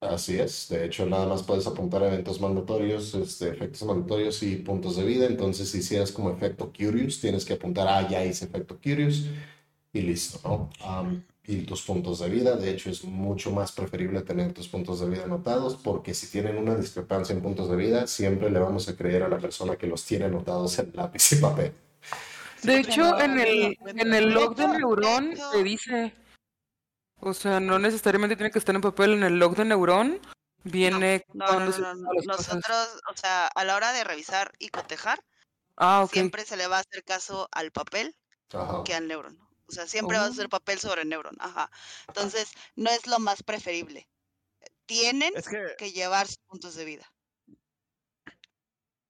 Así es, de hecho nada más puedes apuntar eventos mandatorios, este, efectos mandatorios y puntos de vida, entonces si hicieras como efecto Curious, tienes que apuntar, ah, ya hice efecto Curious y listo, ¿no? Y tus puntos de vida, de hecho es mucho más preferible tener tus puntos de vida anotados porque si tienen una discrepancia en puntos de vida, siempre le vamos a creer a la persona que los tiene anotados en lápiz y papel. De hecho, en el, en el log de hecho- te dice. O sea, no necesariamente tiene que estar en papel. En el log de Neuron viene No, no, cuando no, no, cosas. Nosotros, o sea, a la hora de revisar y cotejar, Ah, siempre se le va a hacer caso al papel Ajá. que al Neuron. O sea, siempre vas a Oh. hacer papel sobre Neuron. Ajá. Entonces, no es lo más preferible. Tienen Es que que llevar sus puntos de vida.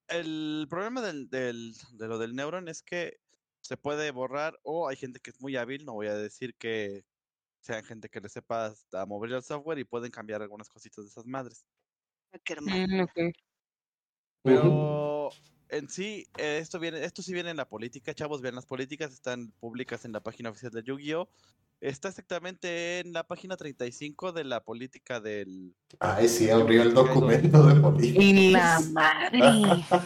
el problema del, del- de lo del Neuron es que se puede borrar o hay gente que es muy hábil, no voy a decir que sean gente que le sepa hasta mover el software y pueden cambiar algunas cositas de esas madres. Ah, qué hermoso. Mm, ok. Ujú. Pero en sí, eh, esto viene, esto sí viene en la política, chavos, vean las políticas, están públicas en la página oficial de Yu-Gi-Oh! Está exactamente en la página 35 de la política del... Ay, sí, abrió el documento de política. Y la [LAUGHS] madre.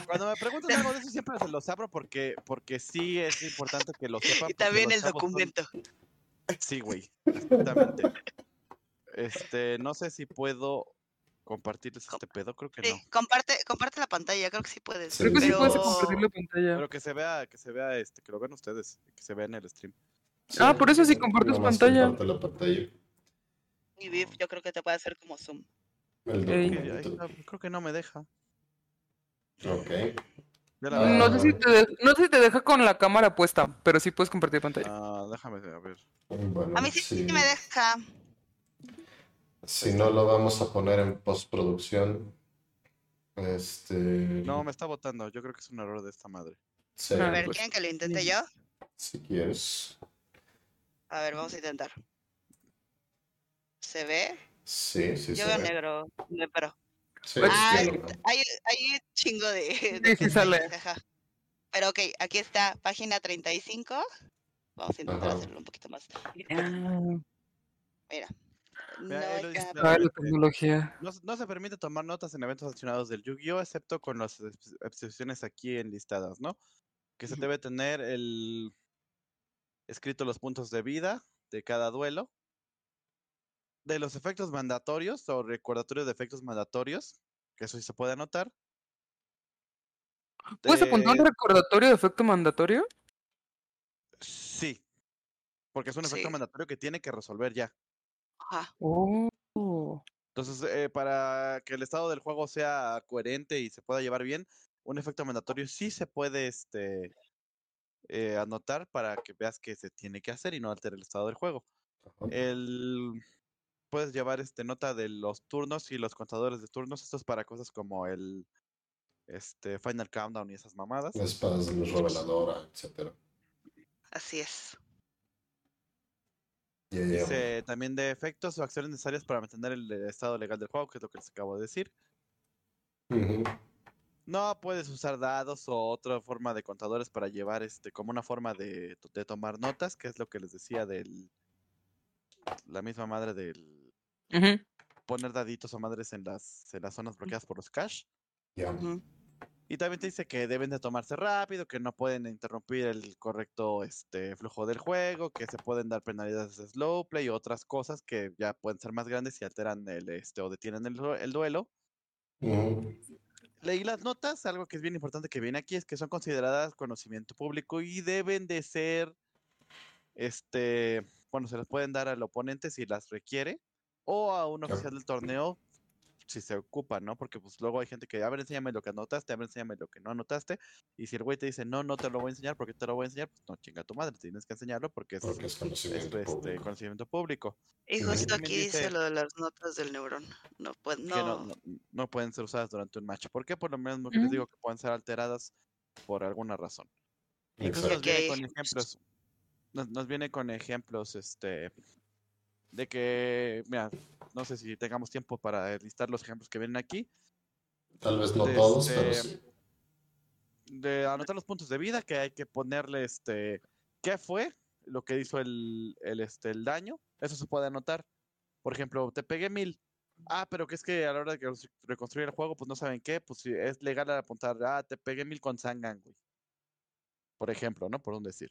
Cuando me preguntan algo de eso siempre se los abro porque, porque sí es importante que lo sepan. Y también el son- documento. Sí, güey, exactamente. Este, no sé si puedo compartirles este pedo, creo que Sí, no. comparte, comparte la pantalla, creo que sí puedes. Sí, Creo que sí pero- puedes compartir la pantalla. Pero que se vea, que se vea, este, que lo vean ustedes, que se vea en el stream. Ah, por eso sí compartes pantalla. comparte la pantalla. Y Viv, yo creo que te puede hacer como zoom. Creo que no me deja. Ok. La-. No sé, si te de- no sé si te deja con la cámara puesta, pero sí puedes compartir pantalla. Ah, déjame a ver. Bueno, A mí sí, sí sí. me deja. Si no lo vamos a poner en postproducción. Este. No, me está botando. Yo creo que es un error de esta madre. sí, A ver, pues, ¿quieren que lo intente yo? si quieres. A ver, vamos a intentar. ¿Se ve? Sí, sí, Yo se veo ve. negro, no, pero... Sí, Ah, sí, hay, no. hay hay un chingo de... de Sí, sí sale. Pero ok, aquí está, página 35. Vamos a intentar Ajá. hacerlo un poquito más. Ah, Mira, no la tecnología. Se- no se permite tomar notas en eventos accionados del Yu-Gi-Oh! excepto con las ex- excepciones aquí enlistadas, ¿no? Que se debe tener el escrito los puntos de vida de cada duelo. De los efectos mandatorios o recordatorios de efectos mandatorios, que eso sí se puede anotar. ¿Puedes apuntar un recordatorio de efecto mandatorio? Sí. Porque es un efecto Sí. mandatorio que tiene que resolver ya. Ajá. Oh. Entonces, eh, para que el estado del juego sea coherente y se pueda llevar bien, un efecto mandatorio sí se puede este, eh, anotar para que veas que se tiene que hacer y no altere el estado del juego. Ajá. El, puedes llevar este, nota de los turnos y los contadores de turnos. Esto es para cosas como el este, Final Countdown y esas mamadas. Las espadas de luz reveladora, etcétera. Así es. Dice también de efectos o acciones necesarias para mantener el eh, estado legal del juego, que es lo que les acabo de decir. No puedes usar dados o otra forma de contadores para llevar este como una forma de, de tomar notas, que es lo que les decía del la misma madre del poner daditos o madres en las, en las zonas bloqueadas por los cash. Y también te dice que deben de tomarse rápido, que no pueden interrumpir el correcto este, flujo del juego, que se pueden dar penalidades de slow play y otras cosas que ya pueden ser más grandes y alteran el este o detienen el, el duelo. Leí las notas, algo que es bien importante que viene aquí es que son consideradas conocimiento público y deben de ser, este, bueno, se las pueden dar al oponente si las requiere o a un oficial del torneo si se ocupa, ¿no? Porque pues luego hay gente que, a ver, enséñame lo que anotaste, a ver, enséñame lo que no anotaste. Y si el güey te dice, no, no te lo voy a enseñar, porque te lo voy a enseñar? Pues no, chinga tu madre, tienes que enseñarlo porque es, conocimiento, este, público. conocimiento, público. Y justo aquí dice, lo de las notas del neurón. No, no... no, pueden ser usadas durante un match. ¿Por qué? Por lo mismo que les digo que pueden ser alteradas por alguna razón. Incluso nos viene con ejemplos. Nos, nos viene con ejemplos, este, de que, mira, no sé si tengamos tiempo para listar los ejemplos que vienen aquí. Tal vez no todos, pero este, sí. De anotar los puntos de vida, que hay que ponerle este qué fue lo que hizo el, el, este, el daño. Eso se puede anotar. Por ejemplo, te pegué mil. Ah, pero que es que a la hora de reconstruir el juego, pues no saben qué, pues es legal apuntar, ah, te pegué mil con Sangan, güey. Por ejemplo, ¿no? Por un decir.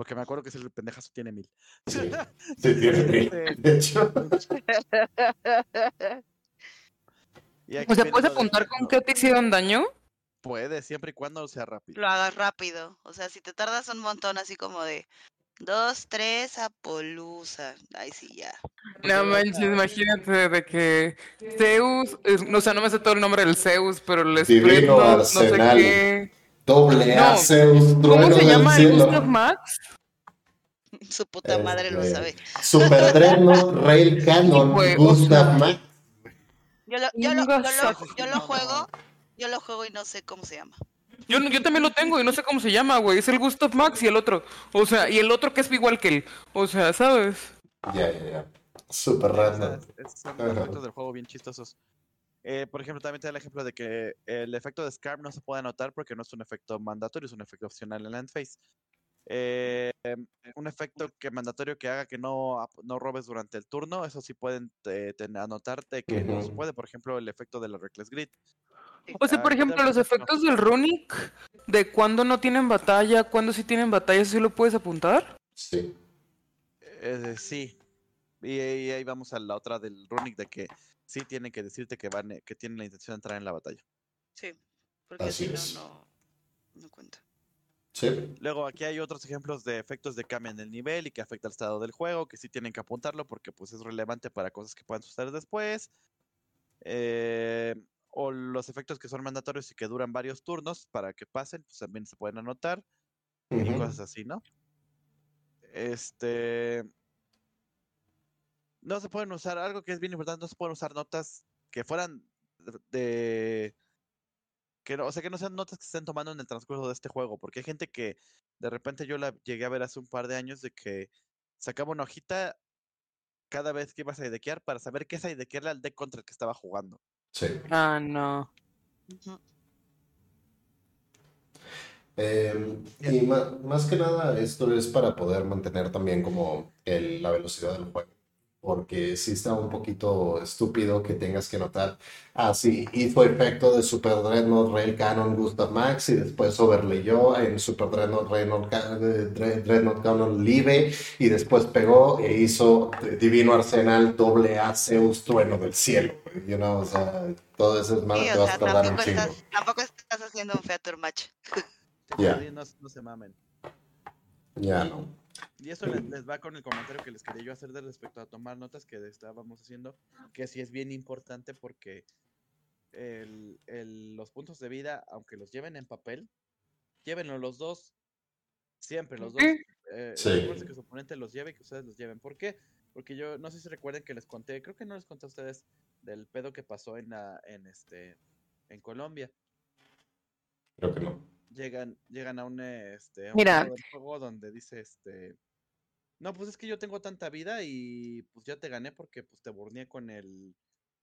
Porque me acuerdo que ese pendejazo tiene mil. Sí, [LAUGHS] tiene mil. Este, de hecho. [LAUGHS] o sea, ¿puedes apuntar con qué te hicieron daño? Puede, siempre y cuando sea rápido. Lo hagas rápido. O sea, si te tardas un montón, así como de dos, tres, Apolusa. Ahí sí, ya. No manches, imagínate de que Zeus, o sea, no me sé todo el nombre del Zeus, pero el Divino no, no sé qué. Doble A, Zeus, ¿Cómo se llama el Gustav Max? Su puta madre lo este, sabe. Super Dreadnought, [LAUGHS] Rail Cannon, Gustav Max. Yo lo, yo, lo, yo, lo, juego, yo lo juego y no sé cómo se llama. Yo, yo también lo tengo y no sé cómo se llama, güey. Es el Gustav Max y el otro. O sea, y el otro que es igual que él. O sea, ¿sabes? Ya, ya, ya. Super random. Son aspectos del juego bien chistosos. Eh, por ejemplo, también te da el ejemplo de que el efecto de Scarp no se puede anotar porque no es un efecto mandatorio, es un efecto opcional en Landface. Eh, un efecto que mandatorio que haga que no, no robes durante el turno, eso sí pueden anotarte que no se puede, por ejemplo, el efecto de la Reckless Grid. O sea, por ejemplo, los efectos del Runic, de cuando no tienen batalla, cuando sí tienen batalla, ¿eso sí lo puedes apuntar? Sí. Eh, sí. Y, y, ahí vamos a la otra del Runic, de que sí tienen que decirte que van, que tienen la intención de entrar en la batalla. Sí, porque si no, no, cuenta. Sí. Luego aquí hay otros ejemplos de efectos de cambio en el nivel y que afecta al estado del juego, que sí tienen que apuntarlo porque pues es relevante para cosas que puedan suceder después. Eh, o los efectos que son mandatorios y que duran varios turnos para que pasen, pues también se pueden anotar. Y cosas así, ¿no? Este no se pueden usar, algo que es bien importante, no se pueden usar notas que fueran de... Que no, o sea, que no sean notas que se estén tomando en el transcurso de este juego, porque hay gente que de repente yo la llegué a ver hace un par de años de que sacaba una hojita cada vez que ibas a idequear para saber qué es idequearle al deck contra el que estaba jugando. Sí. Ah, no. Em, y más, que nada, esto es para poder mantener también como la velocidad del juego porque sí está un poquito estúpido que tengas que notar, ah, sí, hizo efecto de Super Dreadnought Rail Cannon Gustav Max y después overleyó en Super Dreadnought, Dreadnought Cannon Live y después pegó e hizo Divino Arsenal doble A Zeus Trueno del Cielo. You know, o sea, todo eso es más, te vas a tardar un chingo. tampoco estás haciendo un feature match. Ya. No, no se mamen. Ya, no. Y eso les, va con el comentario que les quería yo hacer de respecto a tomar notas que estábamos haciendo, que sí es bien importante porque los puntos de vida, aunque los lleven en papel, llévenlo los dos, siempre los dos. Eh, que su oponente los lleve y que ustedes los lleven. ¿Por qué? Porque yo no sé si recuerden que les conté, creo que no les conté a ustedes del pedo que pasó en, la, en, este, en Colombia. Creo que no llegan, llegan a un, este, juego donde dice, este, no, pues es que yo tengo tanta vida y pues ya te gané porque pues te burné con el,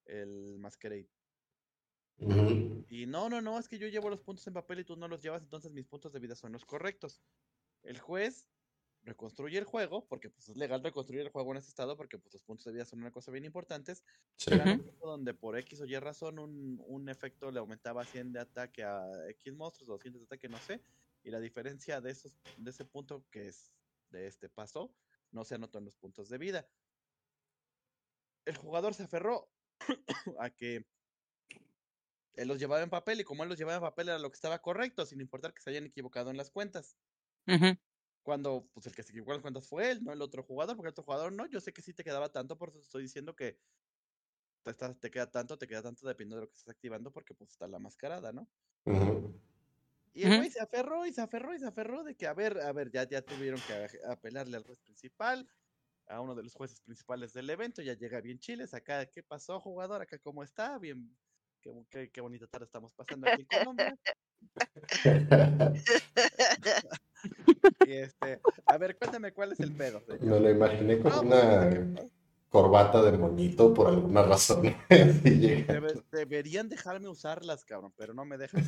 el Masquerade. Y no, no, no, es que yo llevo los puntos en papel y tú no los llevas, entonces mis puntos de vida son los correctos. El juez reconstruye el juego, porque pues es legal reconstruir el juego en ese estado, porque pues los puntos de vida son una cosa bien importantes. Era un punto donde por X o Y razón un, un efecto le aumentaba 100 de ataque a X monstruos, 200 de ataque, no sé. Y la diferencia de, esos, de ese punto que es de este paso no se anotó en los puntos de vida. El jugador se aferró [COUGHS] a que él los llevaba en papel y como él los llevaba en papel era lo que estaba correcto, sin importar que se hayan equivocado en las cuentas. Cuando pues el que se equivocó en las cuentas fue él, no el otro jugador, porque el otro jugador no, yo sé que sí te quedaba tanto, por eso estoy diciendo que te, te queda tanto, te queda tanto dependiendo de lo que estás activando, porque pues está la mascarada, ¿no? Y el güey se aferró y se aferró y se aferró de que, a ver, a ver, ya, ya tuvieron que apelarle al juez principal, a uno de los jueces principales del evento, ya llega bien chiles, acá, ¿qué pasó, jugador? Acá, ¿cómo está? Bien, qué, qué, bonita tarde estamos pasando aquí en Colombia. [LAUGHS] [LAUGHS] y este, a ver, cuéntame cuál es el pedo. Me lo imaginé con una corbata de moñito por alguna razón. [LAUGHS] deberían dejarme usarlas, cabrón, pero no me dejan.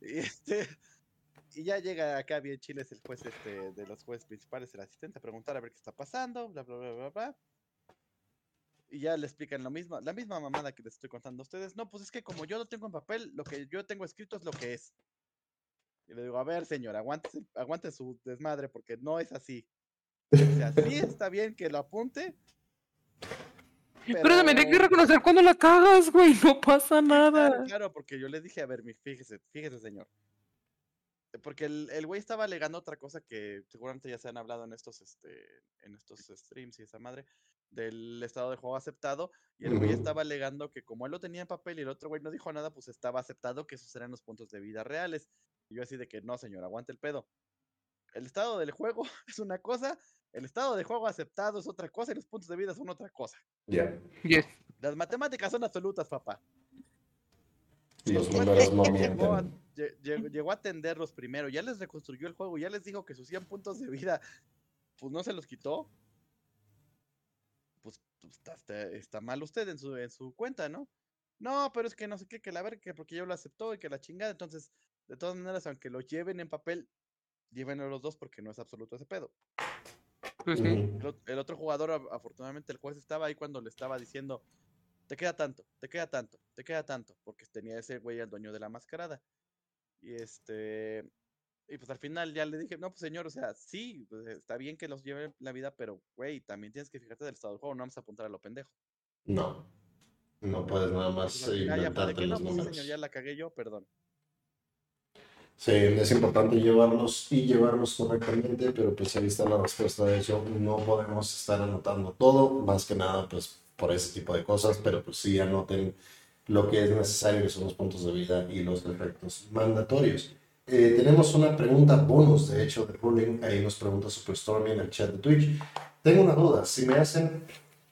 y, este, y ya llega acá bien chiles el juez este, de los jueces principales, el asistente, a preguntar a ver qué está pasando, bla, bla, bla, bla, bla y ya le explican lo mismo, la misma mamada que les estoy contando a ustedes. No, pues es que como yo lo tengo en papel, lo que yo tengo escrito es lo que es. Y le digo, a ver, señor, aguante, aguante su desmadre porque no es así. O sea, sí [LAUGHS] está bien que lo apunte. Pero, también hay que reconocer cuando la cagas, güey, no pasa nada. Claro, claro, porque yo le dije, a ver, fíjese, fíjese, señor. Porque el, el güey estaba alegando otra cosa que seguramente ya se han hablado en estos, este, en estos streams y esa madre, del estado de juego aceptado. Y el güey estaba alegando que como él lo tenía en papel y el otro güey no dijo nada, pues estaba aceptado que esos eran los puntos de vida reales. Y yo así de que no, señor, aguante el pedo. El estado del juego [LAUGHS] es una cosa, el estado de juego aceptado es otra cosa y los puntos de vida son otra cosa. Ya. Las matemáticas son absolutas, papá. Los números no llegó, a, atenderlos primero, ya les reconstruyó el juego, ya les dijo que sus 100 puntos de vida, pues no se los quitó. Pues, pues está, mal usted en su, en su cuenta, ¿no? No, pero es que no sé qué, que la verga, que porque yo lo aceptó y que la chingada. Entonces, de todas maneras, aunque lo lleven en papel, llévenlo los dos porque no es absoluto ese pedo. Pues el, otro jugador, afortunadamente, el juez estaba ahí cuando le estaba diciendo, te queda tanto, te queda tanto, te queda tanto, porque tenía ese güey el dueño de la mascarada. Y este, y pues al final ya le dije, no, pues señor, o sea, sí, pues, está bien que los lleve la vida, pero güey, también tienes que fijarte del estado del juego, no vamos a apuntar a lo pendejo. No, no puedes nada más pues, inventarte ya, los no, números. señor, ya la cagué yo, perdón. Sí, es importante llevarlos y llevarlos correctamente, pero pues ahí está la respuesta de eso. No podemos estar anotando todo, más que nada, pues por ese tipo de cosas, pero pues sí anoten lo que es necesario, que son los puntos de vida y los efectos mandatorios. Eh, tenemos una pregunta bonus, de hecho, de Ruling. Ahí nos pregunta Superstormy en el chat de Twitch. Tengo una duda. Si me hacen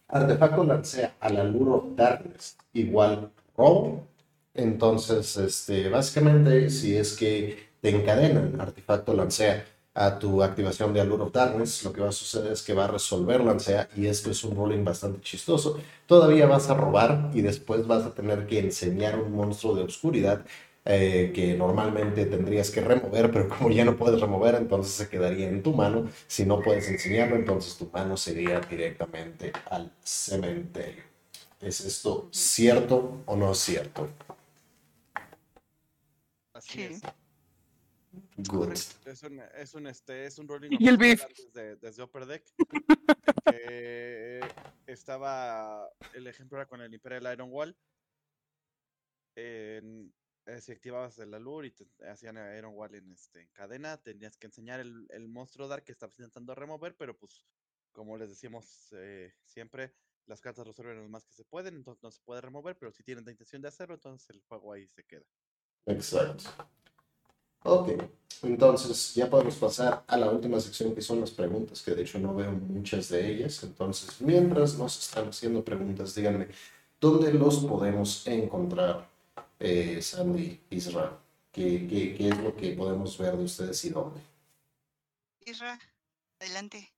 artefacto lancea a la Lure of Darkness igual robo, entonces, este, básicamente, si es que te encadenan artefacto lancea a tu activación de Allure of Darkness, lo que va a suceder es que va a resolver Lancea y esto es un rolling bastante chistoso. Todavía vas a robar y después vas a tener que enseñar un monstruo de oscuridad eh, que normalmente tendrías que remover, pero como ya no puedes remover, entonces se quedaría en tu mano. Si no puedes enseñarlo, entonces tu mano sería directamente al cementerio. ¿Es esto cierto o no es cierto? Así es. Es un, es un, este, es un rolling [LAUGHS] ¿Y el beef? Desde, desde Upper Deck. [LAUGHS] eh, estaba, el ejemplo era con el Imperial Iron Wall. Eh, si activabas el Allure y te hacían Iron Wall en, este, en cadena, tenías que enseñar el, el monstruo Dark que estabas intentando remover, pero pues, como les decimos eh, siempre, las cartas resuelven lo más que se pueden, entonces no se puede remover, pero si tienen la intención de hacerlo, entonces el juego ahí se queda. Exacto. Ok, entonces ya podemos pasar a la última sección que son las preguntas, que de hecho no veo muchas de ellas. Entonces, mientras nos están haciendo preguntas, díganme, ¿dónde los podemos encontrar, eh, Sandy, Isra? ¿Qué, ¿Qué, qué, es lo que podemos ver de ustedes y dónde? Isra, adelante.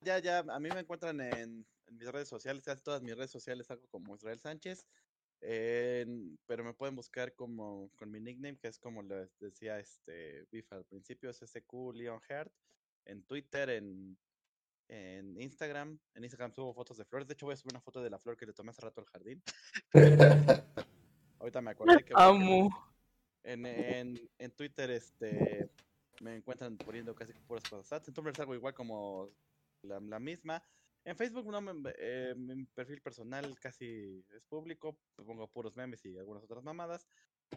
Ya, ya, a mí me encuentran en, en mis redes sociales, casi todas mis redes sociales, algo como Israel Sánchez. En- pero me pueden buscar como con mi nickname, que es como les decía este Biff al principio, es SQ Leon Heart. En Twitter, en, en Instagram. En Instagram subo fotos de flores. De hecho, voy a subir una foto de la flor que le tomé hace rato al jardín. Ahorita me acordé que. [LAUGHS] Amo. En, en, en Twitter, este. Me encuentran poniendo casi puras cosas. En Tumblr salgo igual como la, la misma. En Facebook no me, eh, mi perfil personal casi es público, pongo puros memes y algunas otras mamadas,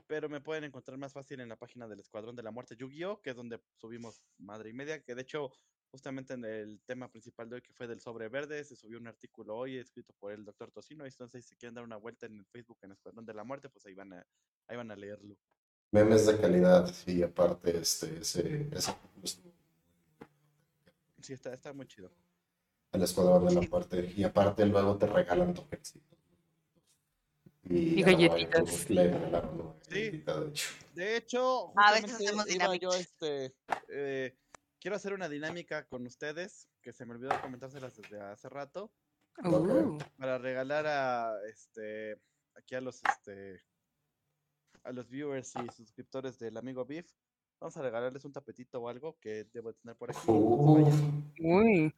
pero me pueden encontrar más fácil en la página del Escuadrón de la Muerte Yu-Gi-Oh, que es donde subimos madre y media, que de hecho justamente en el tema principal de hoy que fue del sobre verde, se subió un artículo hoy escrito por el doctor Tocino, entonces si quieren dar una vuelta en el Facebook en Escuadrón de la Muerte, pues ahí van a, ahí van a leerlo. Memes de calidad y aparte este, ese, ese Sí, está, está muy chido. El escuadrón de la muerte y aparte luego te regalan toquecitos. Y la galletitas. waifu le regalaron una Sí. galletita, de hecho. De hecho, A veces hacemos iba yo, este, eh, quiero hacer una dinámica con ustedes, que se me olvidó comentárselas desde hace rato, Uh, para regalar a, este, aquí a los, este, a los viewers y suscriptores del amigo Beef. Vamos a regalarles un tapetito o algo que debo tener por aquí. Uh, uy.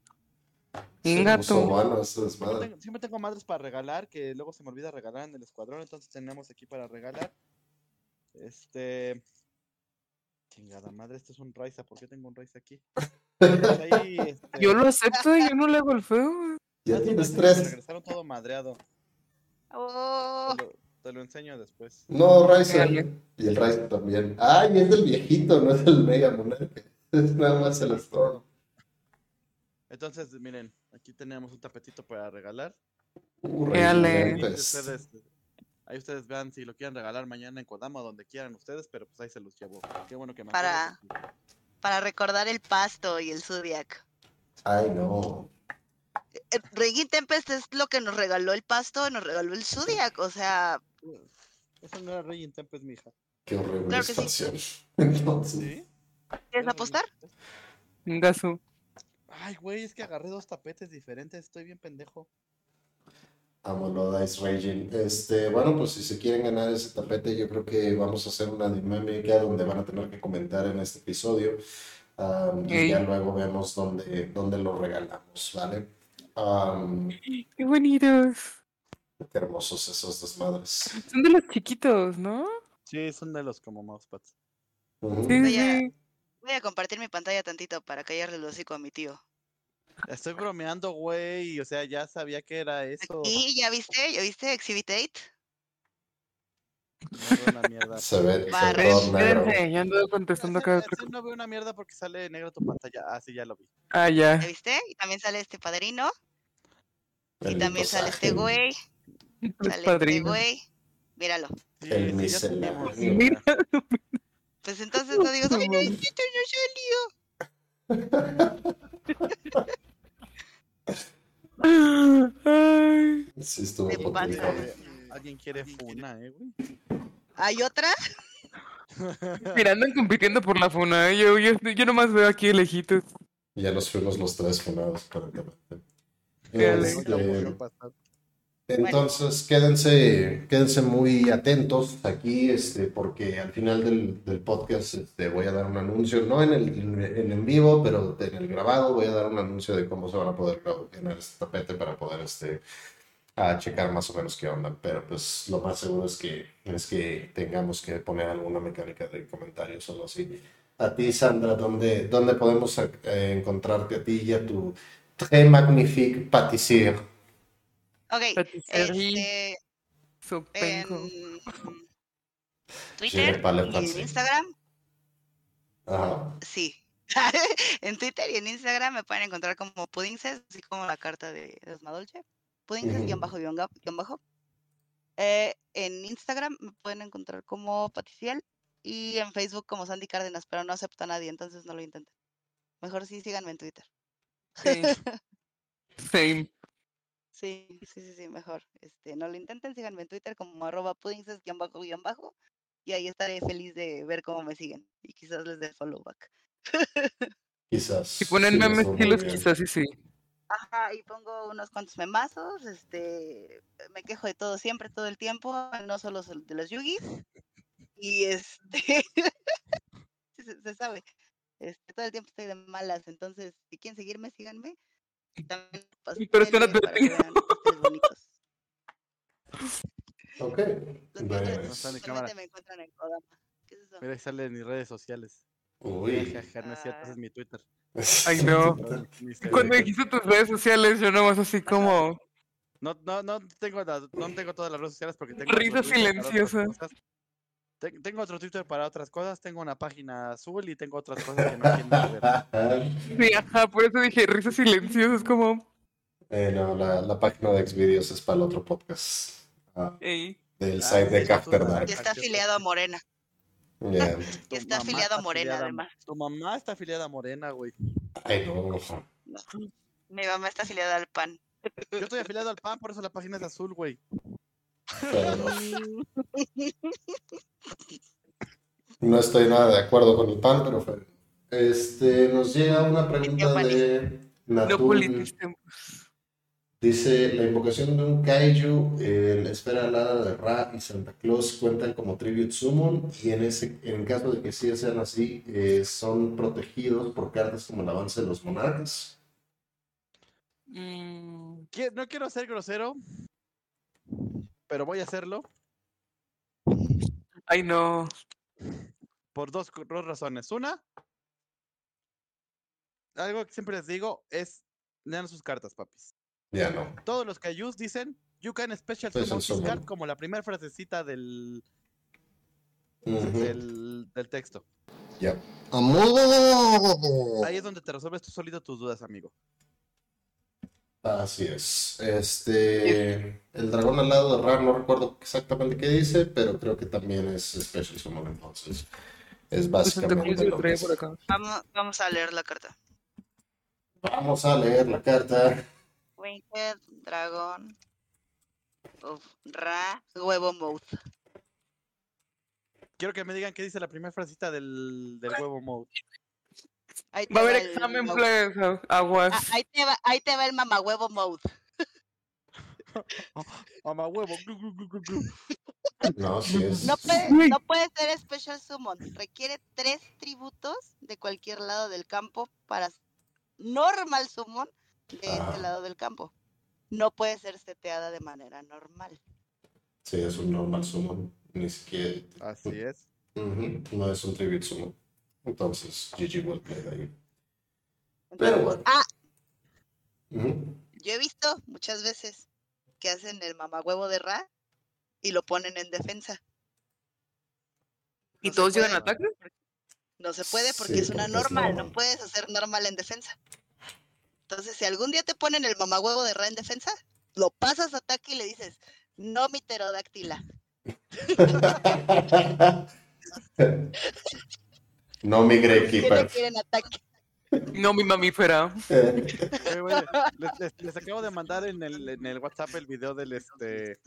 Se Inga puso tú. bueno ese Siempre siempre tengo madres para regalar, que luego se me olvida regalar en el escuadrón, entonces tenemos aquí para regalar. Este. Chingada madre, este es un Raiza, ¿por qué tengo un Raiza aquí? Pues ahí, [LAUGHS] este, Yo lo acepto y yo no le hago el feo. Ya tienes tres. regresaron todo madreado. Oh, Te lo, te lo enseño después. No. Dale. Y el Ryzen también. Ay, es del viejito, no es el Mega Monarca. Es nada más el Storm. Entonces, miren, aquí tenemos un tapetito para regalar. Ahí ustedes, ahí ustedes vean si lo quieren regalar mañana en Kodama o donde quieran ustedes, pero pues ahí se los llevo. Qué bueno que me Para- acuerdo. para recordar el pasto y el Zodiac. Ay, no. Eh, Reggae Tempest es lo que nos regaló el pasto, nos regaló el Zodiac. O sea, Eso no era Rey en Tempest, mija. Qué horrible Claro que sí. estación. [LAUGHS] Entonces, ¿Sí? ¿quieres apostar? Ingasu. Ay, güey, es que agarré dos tapetes diferentes, estoy bien pendejo. amo lo Dice Raging. Este, bueno, pues si se quieren ganar ese tapete, yo creo que vamos a hacer una dinámica donde van a tener que comentar en este episodio. Y ya luego vemos dónde, dónde lo regalamos, ¿vale? Qué bonitos. qué hermosos esos desmadres. Son de los chiquitos, ¿no? Sí, son de los como mousepads. Ujú. Sí, sí. Voy a compartir mi pantalla tantito para callarle el hocico a mi tío. Estoy bromeando, güey, o sea, ya sabía que era eso. ¿Y ya viste? ¿Ya viste Exhibit 8? No veo una mierda. Se ve, se ve todo negro. Espérense, ya ando contestando. Sí, sí, no veo una mierda porque sale negro tu pantalla. Ah, sí, ya lo vi. Ah, ya. ¿Ya viste? Y también sale este padrino. Y también sale este güey. Los Sale este padrinos. güey. Míralo. El sí, ya. Mira. Pues entonces no digas, ay, no, esto no salió. Ay. Sí, estuvo Alguien quiere funa, eh, güey. ¿Hay otra? Mira, andan compitiendo por la funa. ¿eh? Yo, yo, yo nomás veo aquí de lejitos. Ya nos fuimos los tres funados, aparentemente. Dale. Este, Entonces, quédense, quédense muy atentos aquí, este, porque al final del, del podcast este, voy a dar un anuncio, no en el en, en vivo, pero en el grabado voy a dar un anuncio de cómo se van a poder ganar este tapete para poder este, a checar más o menos qué onda. Pero pues lo más seguro es que, es que tengamos que poner alguna mecánica de comentarios o algo así. A ti, Sandra, ¿dónde, dónde podemos eh, encontrarte a ti y a tu très magnifique pâtissier? Ok. Este, en Twitter y en. Instagram, Ajá. sí. [LAUGHS] en Twitter y en Instagram me pueden encontrar como Pudinces, así como la carta de Desmadolce. Pudinces, guion bajo, guion bajo. Eh, en Instagram me pueden encontrar como Paticiel y en Facebook como Sandy Cárdenas, pero no acepto a nadie, entonces no lo intenten. Mejor sí síganme en Twitter. Sí. [LAUGHS] Same. Sí, sí, sí, sí, mejor. Este, no lo intenten, síganme en Twitter como arroba bajo guion bajo y ahí estaré feliz de ver cómo me siguen y quizás les dé follow back. [LAUGHS] Quizás. Si ponen sí, memes chilos, quizás sí, sí. Ajá, y pongo unos cuantos memazos, este, me quejo de todo siempre, todo el tiempo, no solo sol- de los yugis. Y este, [LAUGHS] se, se sabe, este, todo el tiempo estoy de malas, entonces, si quieren seguirme, síganme. Pero están advertidos. [LAUGHS] Ok. Mira, ahí sale en mis redes sociales. Uy. Ja, ja, no es cierto, ese es mi Twitter. [LAUGHS] Ay, no. Cuando dijiste tus redes sociales, yo nomás así como. No, no, no tengo, la- no tengo todas las redes sociales porque tengo. Risa otro Tengo otro Twitter para otras cosas, tengo una página azul y tengo otras cosas que no quieren ver. [LAUGHS] Sí, ajá, por eso dije risas silenciosas, como. Eh, no, la, la página de Xvideos es para el otro podcast. Ah, Ey. del Ah, site sí, de tú After. Dark. Y está afiliado a Morena. Yeah. [LAUGHS] Y está afiliado a Morena, afiliada- además. Tu mamá está afiliada a Morena, güey. Ay, no. Mi mamá está afiliada al PAN. Yo estoy afiliado al PAN, por eso la página es azul, güey. Pero [LAUGHS] no estoy nada de acuerdo con el pan, pero fue. Este, nos llega una pregunta de No Natul. Dice, la invocación de un kaiju, eh, la esfera alada de Ra y Santa Claus cuentan como tribute summon y en ese en caso de que sí sean así, eh, son protegidos por cartas como el avance de los monarcas. Mm, No quiero ser grosero, pero voy a hacerlo Ay, no. por dos, dos razones. Una, algo que siempre les digo es, lean sus cartas, papis. Ya no. Todos los Kaijus dicen, you can special Special summon this card", como la primera frasecita del, del, del texto. Ya. Ahí es donde te resuelves tú solito tus dudas, amigo. Así es. Este, el dragón al lado de Ra, no recuerdo exactamente qué dice, pero creo que también es Special Summon, entonces. Es Pues básicamente lo que es. Vamos, vamos a leer la carta. Vamos a leer la carta. Winged, dragón, uf, Ra, huevo mouth. Quiero que me digan qué dice la primera frasecita del, del huevo mode. Ahí te Va a haber examen, a- aguas. Ah, ahí, te va, ahí te va el mamahuevo mouth. [LAUGHS] Mamá huevo. glu, glu, glu, glu, glu. No, sí es. No puede, Uy. no puede ser special summon. Requiere tres tributos de cualquier lado del campo para normal summon de Ajá. este lado del campo. No puede ser seteada de manera normal. Sí, es un normal summon. Ni siquiera. Así es. Ujú, No es un tribute summon. Entonces, GG played ahí. Pero bueno. Ah, yo he visto muchas veces que hacen el mamahuevo de Ra y lo ponen en defensa. ¿Y No todos llegan a ataque? No se puede porque Sí, es una porque es normal, no puedes hacer normal en defensa. Entonces, si algún día te ponen el mamahuevo de Ra en defensa, lo pasas a ataque y le dices, no mi pterodáctila. [LAUGHS] [LAUGHS] no mi Grey ¿Qué le Keeper. quieren ataque? No, mi mamífera. [LAUGHS] Les, les- les acabo de mandar en el, en el WhatsApp el video del este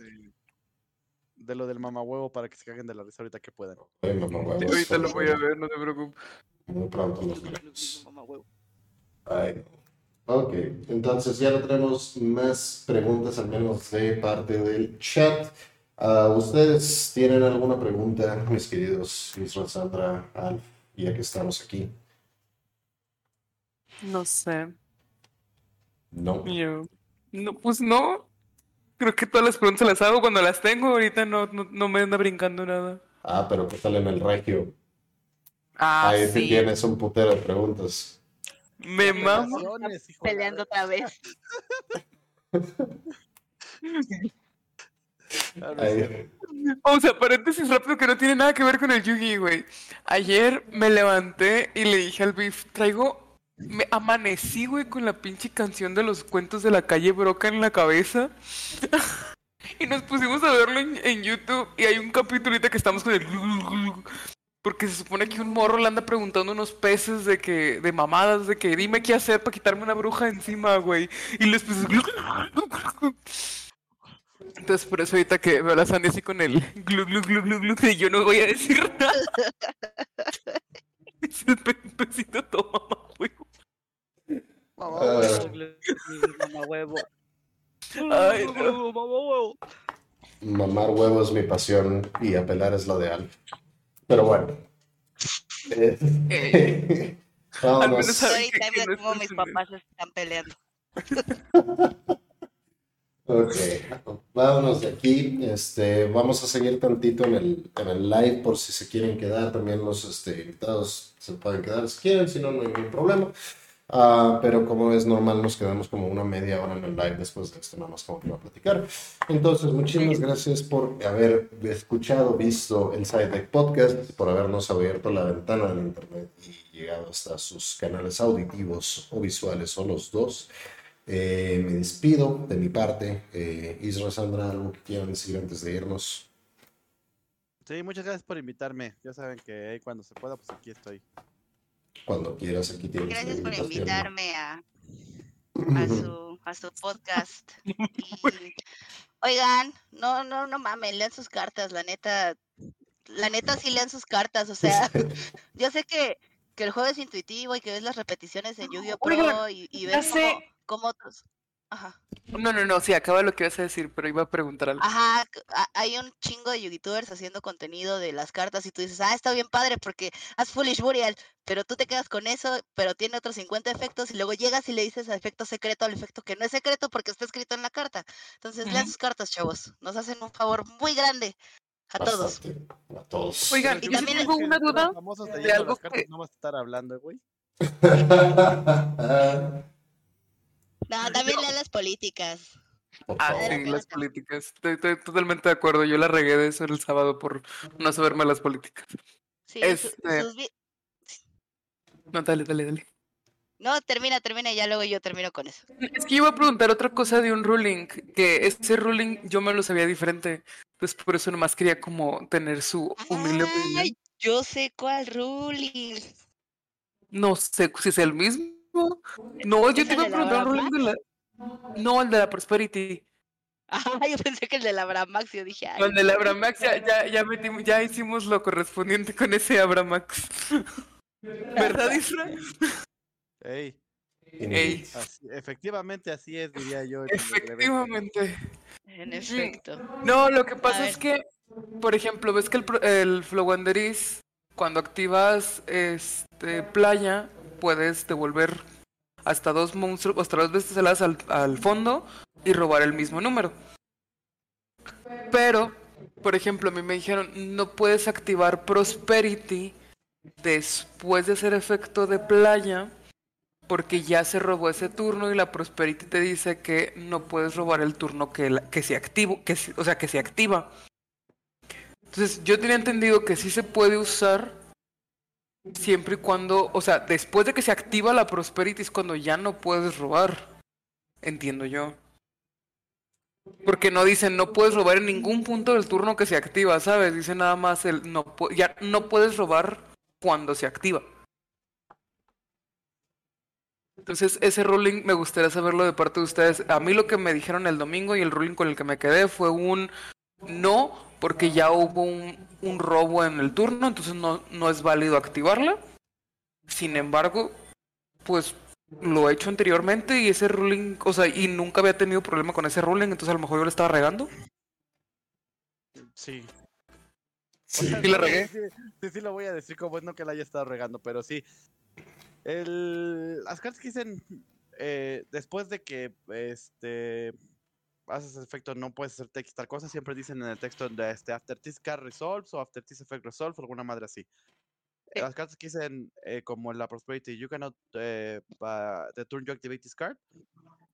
de lo del mamahuevo para que se caguen de la risa ahorita que puedan. Ay, mamá, huevos, Ahorita lo voy a ver, no te preocupes. Muy pronto los veremos. Ay. Ok, entonces ya no tenemos más preguntas, al menos de parte del chat. Ah, ¿Ustedes tienen alguna pregunta, mis queridos Israel, Sandra, Alf, ya que estamos aquí? No sé. No. Yo. No, pues no. Creo que todas las preguntas las hago cuando las tengo. Ahorita no, no, no me anda brincando nada. Ah, pero ¿qué tal en el regio? Ah, Ahí sí. tienes un putero de preguntas. Me mamo. Peleando otra vez. [LAUGHS] [LAUGHS] verga. Ah, sea, paréntesis rápido que no tiene nada que ver con el Yugi, güey. Ayer me levanté y le dije al Beef, traigo... Me amanecí, güey, con la pinche canción de los cuentos de la calle Broca en la cabeza. [LAUGHS] y nos pusimos a verlo en, en YouTube y hay un capítulo ahorita que estamos con el... [LAUGHS] Porque se supone que un morro le anda preguntando a unos peces de que... De mamadas, de que dime qué hacer para quitarme una bruja encima, güey. Y los peces... [LAUGHS] glu, glu, glu, glu. Entonces por eso ahorita que veo a la Sandy así con el glu glu glu glu glu y yo no voy a decir nada. [LAUGHS] es el pe- pesito todo mamá, güey. Mamá Ah. huevo. Mamá huevo. [LAUGHS] Ay, Mamá huevo, mamá huevo. Mamar huevo es mi pasión y apelar es la de Alf. Pero bueno. Eh, [LAUGHS] que- que no cómo mis papás están peleando. Ok, vámonos de aquí. Este, vamos a seguir tantito en el, en el live por si se quieren quedar. También los este, invitados se pueden quedar si quieren, si no, no hay ningún problema. Ah, pero como es normal, nos quedamos como una media hora en el live después de esto, nada más como que va a platicar. Entonces, muchísimas gracias por haber escuchado, visto el SciTech Podcast, por habernos abierto la ventana del Internet y llegado hasta sus canales auditivos o visuales o los dos. Eh, me despido de mi parte. Eh, Isra, Sandra, algo que quieran decir antes de irnos. Sí, muchas gracias por invitarme. Ya saben que ahí cuando se pueda, pues aquí estoy. Cuando quieras, aquí tienes Gracias por invitarme a, a [LAUGHS] su, a su podcast. Y, oigan, no, no, no mames, lean sus cartas, la neta, la neta sí lean sus cartas, o sea, [LAUGHS] yo sé que, que el juego es intuitivo y que ves las repeticiones en Yu-Gi-Oh! Pro y, y ves cómo, cómo otros... Ajá. No, no, no, sí, acaba lo que ibas a decir, pero iba a preguntar algo. Ajá, hay un chingo de youtubers haciendo contenido de las cartas y tú dices, ah, está bien padre porque haz Foolish Burial, pero tú te quedas con eso, pero tiene otros 50 efectos y luego llegas y le dices a efecto secreto al efecto que no es secreto porque está escrito en la carta. Entonces, lean Ujú. sus cartas, chavos. Nos hacen un favor muy grande a todos. A todos. Oigan, Y también tengo una duda de algo las cartas que... No vas a estar hablando, güey. [LAUGHS] [LAUGHS] [LAUGHS] No, también lean las políticas. Ah, sí, las políticas. Estoy, estoy totalmente de acuerdo. Yo la regué de eso el sábado por no saberme las políticas. Sí, Este- sus No, dale, dale, dale. No, termina, termina y ya luego yo termino con eso. Es que yo iba a preguntar otra cosa de un ruling, que ese ruling yo me lo sabía diferente. Pues por eso nomás quería como tener su humilde opinión. Ay, yo sé cuál ruling. No sé si es el mismo. No, yo ¿Es te iba a preguntar un de la. No, el de la Prosperity. Ah, [LAUGHS] yo pensé que el de la Bramax, yo dije, ay, El de la Abramax, ya, ya, ya, metimos- ya hicimos lo correspondiente con ese Abramax. [LAUGHS] ¿Verdad, Isra? Ey, Ey, así- efectivamente así es, diría yo. efectivamente. en efecto. No, lo que pasa es que, por ejemplo, ves que el, pro- el Flowanderis, cuando activas este playa, puedes devolver hasta dos monstruos, hasta dos veces al, al fondo y robar el mismo número. Pero, por ejemplo, a mí me dijeron, no puedes activar Prosperity después de hacer efecto de playa porque ya se robó ese turno y la Prosperity te dice que no puedes robar el turno que, se activo, que o sea, que se activa. Entonces, yo tenía entendido que sí se puede usar siempre y cuando, o sea, después de que se activa la Prosperity es cuando ya no puedes robar. Entiendo yo. Porque no dicen no puedes robar en ningún punto del turno que se activa, ¿sabes? Dice nada más el no ya no puedes robar cuando se activa. Entonces, ese ruling me gustaría saberlo de parte de ustedes. A mí lo que me dijeron el domingo y el ruling con el que me quedé fue un no, porque ya hubo un, un robo en el turno, entonces no, no es válido activarla. Sin embargo, pues lo he hecho anteriormente y ese ruling, o sea, y nunca había tenido problema con ese ruling, entonces a lo mejor yo le estaba regando. Sí. Sí. Sí la regué. Sí, sí, sí lo voy a decir como es no que la haya estado regando, pero sí. El, las cartas que dicen eh, después de que este haces efecto no puedes hacer tal cosa, siempre dicen en el texto de este after this card resolves o after this effect resolves o alguna madre así. Sí. Las cartas que dicen eh, como la prosperity, you cannot eh, the turn you activate this card,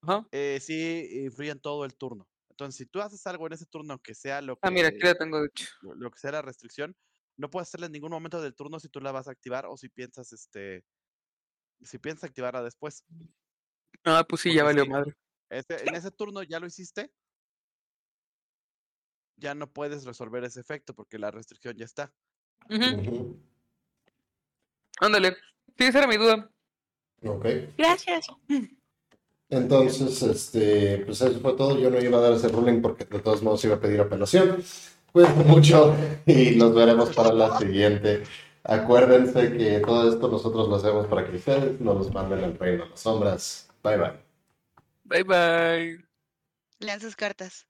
Ajá. eh, sí influyen todo el turno. Entonces, si tú haces algo en ese turno que sea lo que Ah, mira, aquí la tengo de hecho. lo, lo que sea la restricción, no puedes hacerla en ningún momento del turno si tú la vas a activar o si piensas, este, si piensas activarla después. Ah, pues sí, ya Porque valió sí. madre. Este, en ese turno ya lo hiciste, ya no puedes resolver ese efecto porque la restricción ya está. Ándale. Sí, esa era mi duda. Ok. Gracias. Entonces, este, pues eso fue todo. Yo no iba a dar ese ruling porque de todos modos iba a pedir apelación. Cuídense [LAUGHS] mucho y nos veremos para la siguiente. Acuérdense que todo esto nosotros lo hacemos para que ustedes nos los manden al reino de las sombras. Bye bye. Bye bye. Lean sus cartas.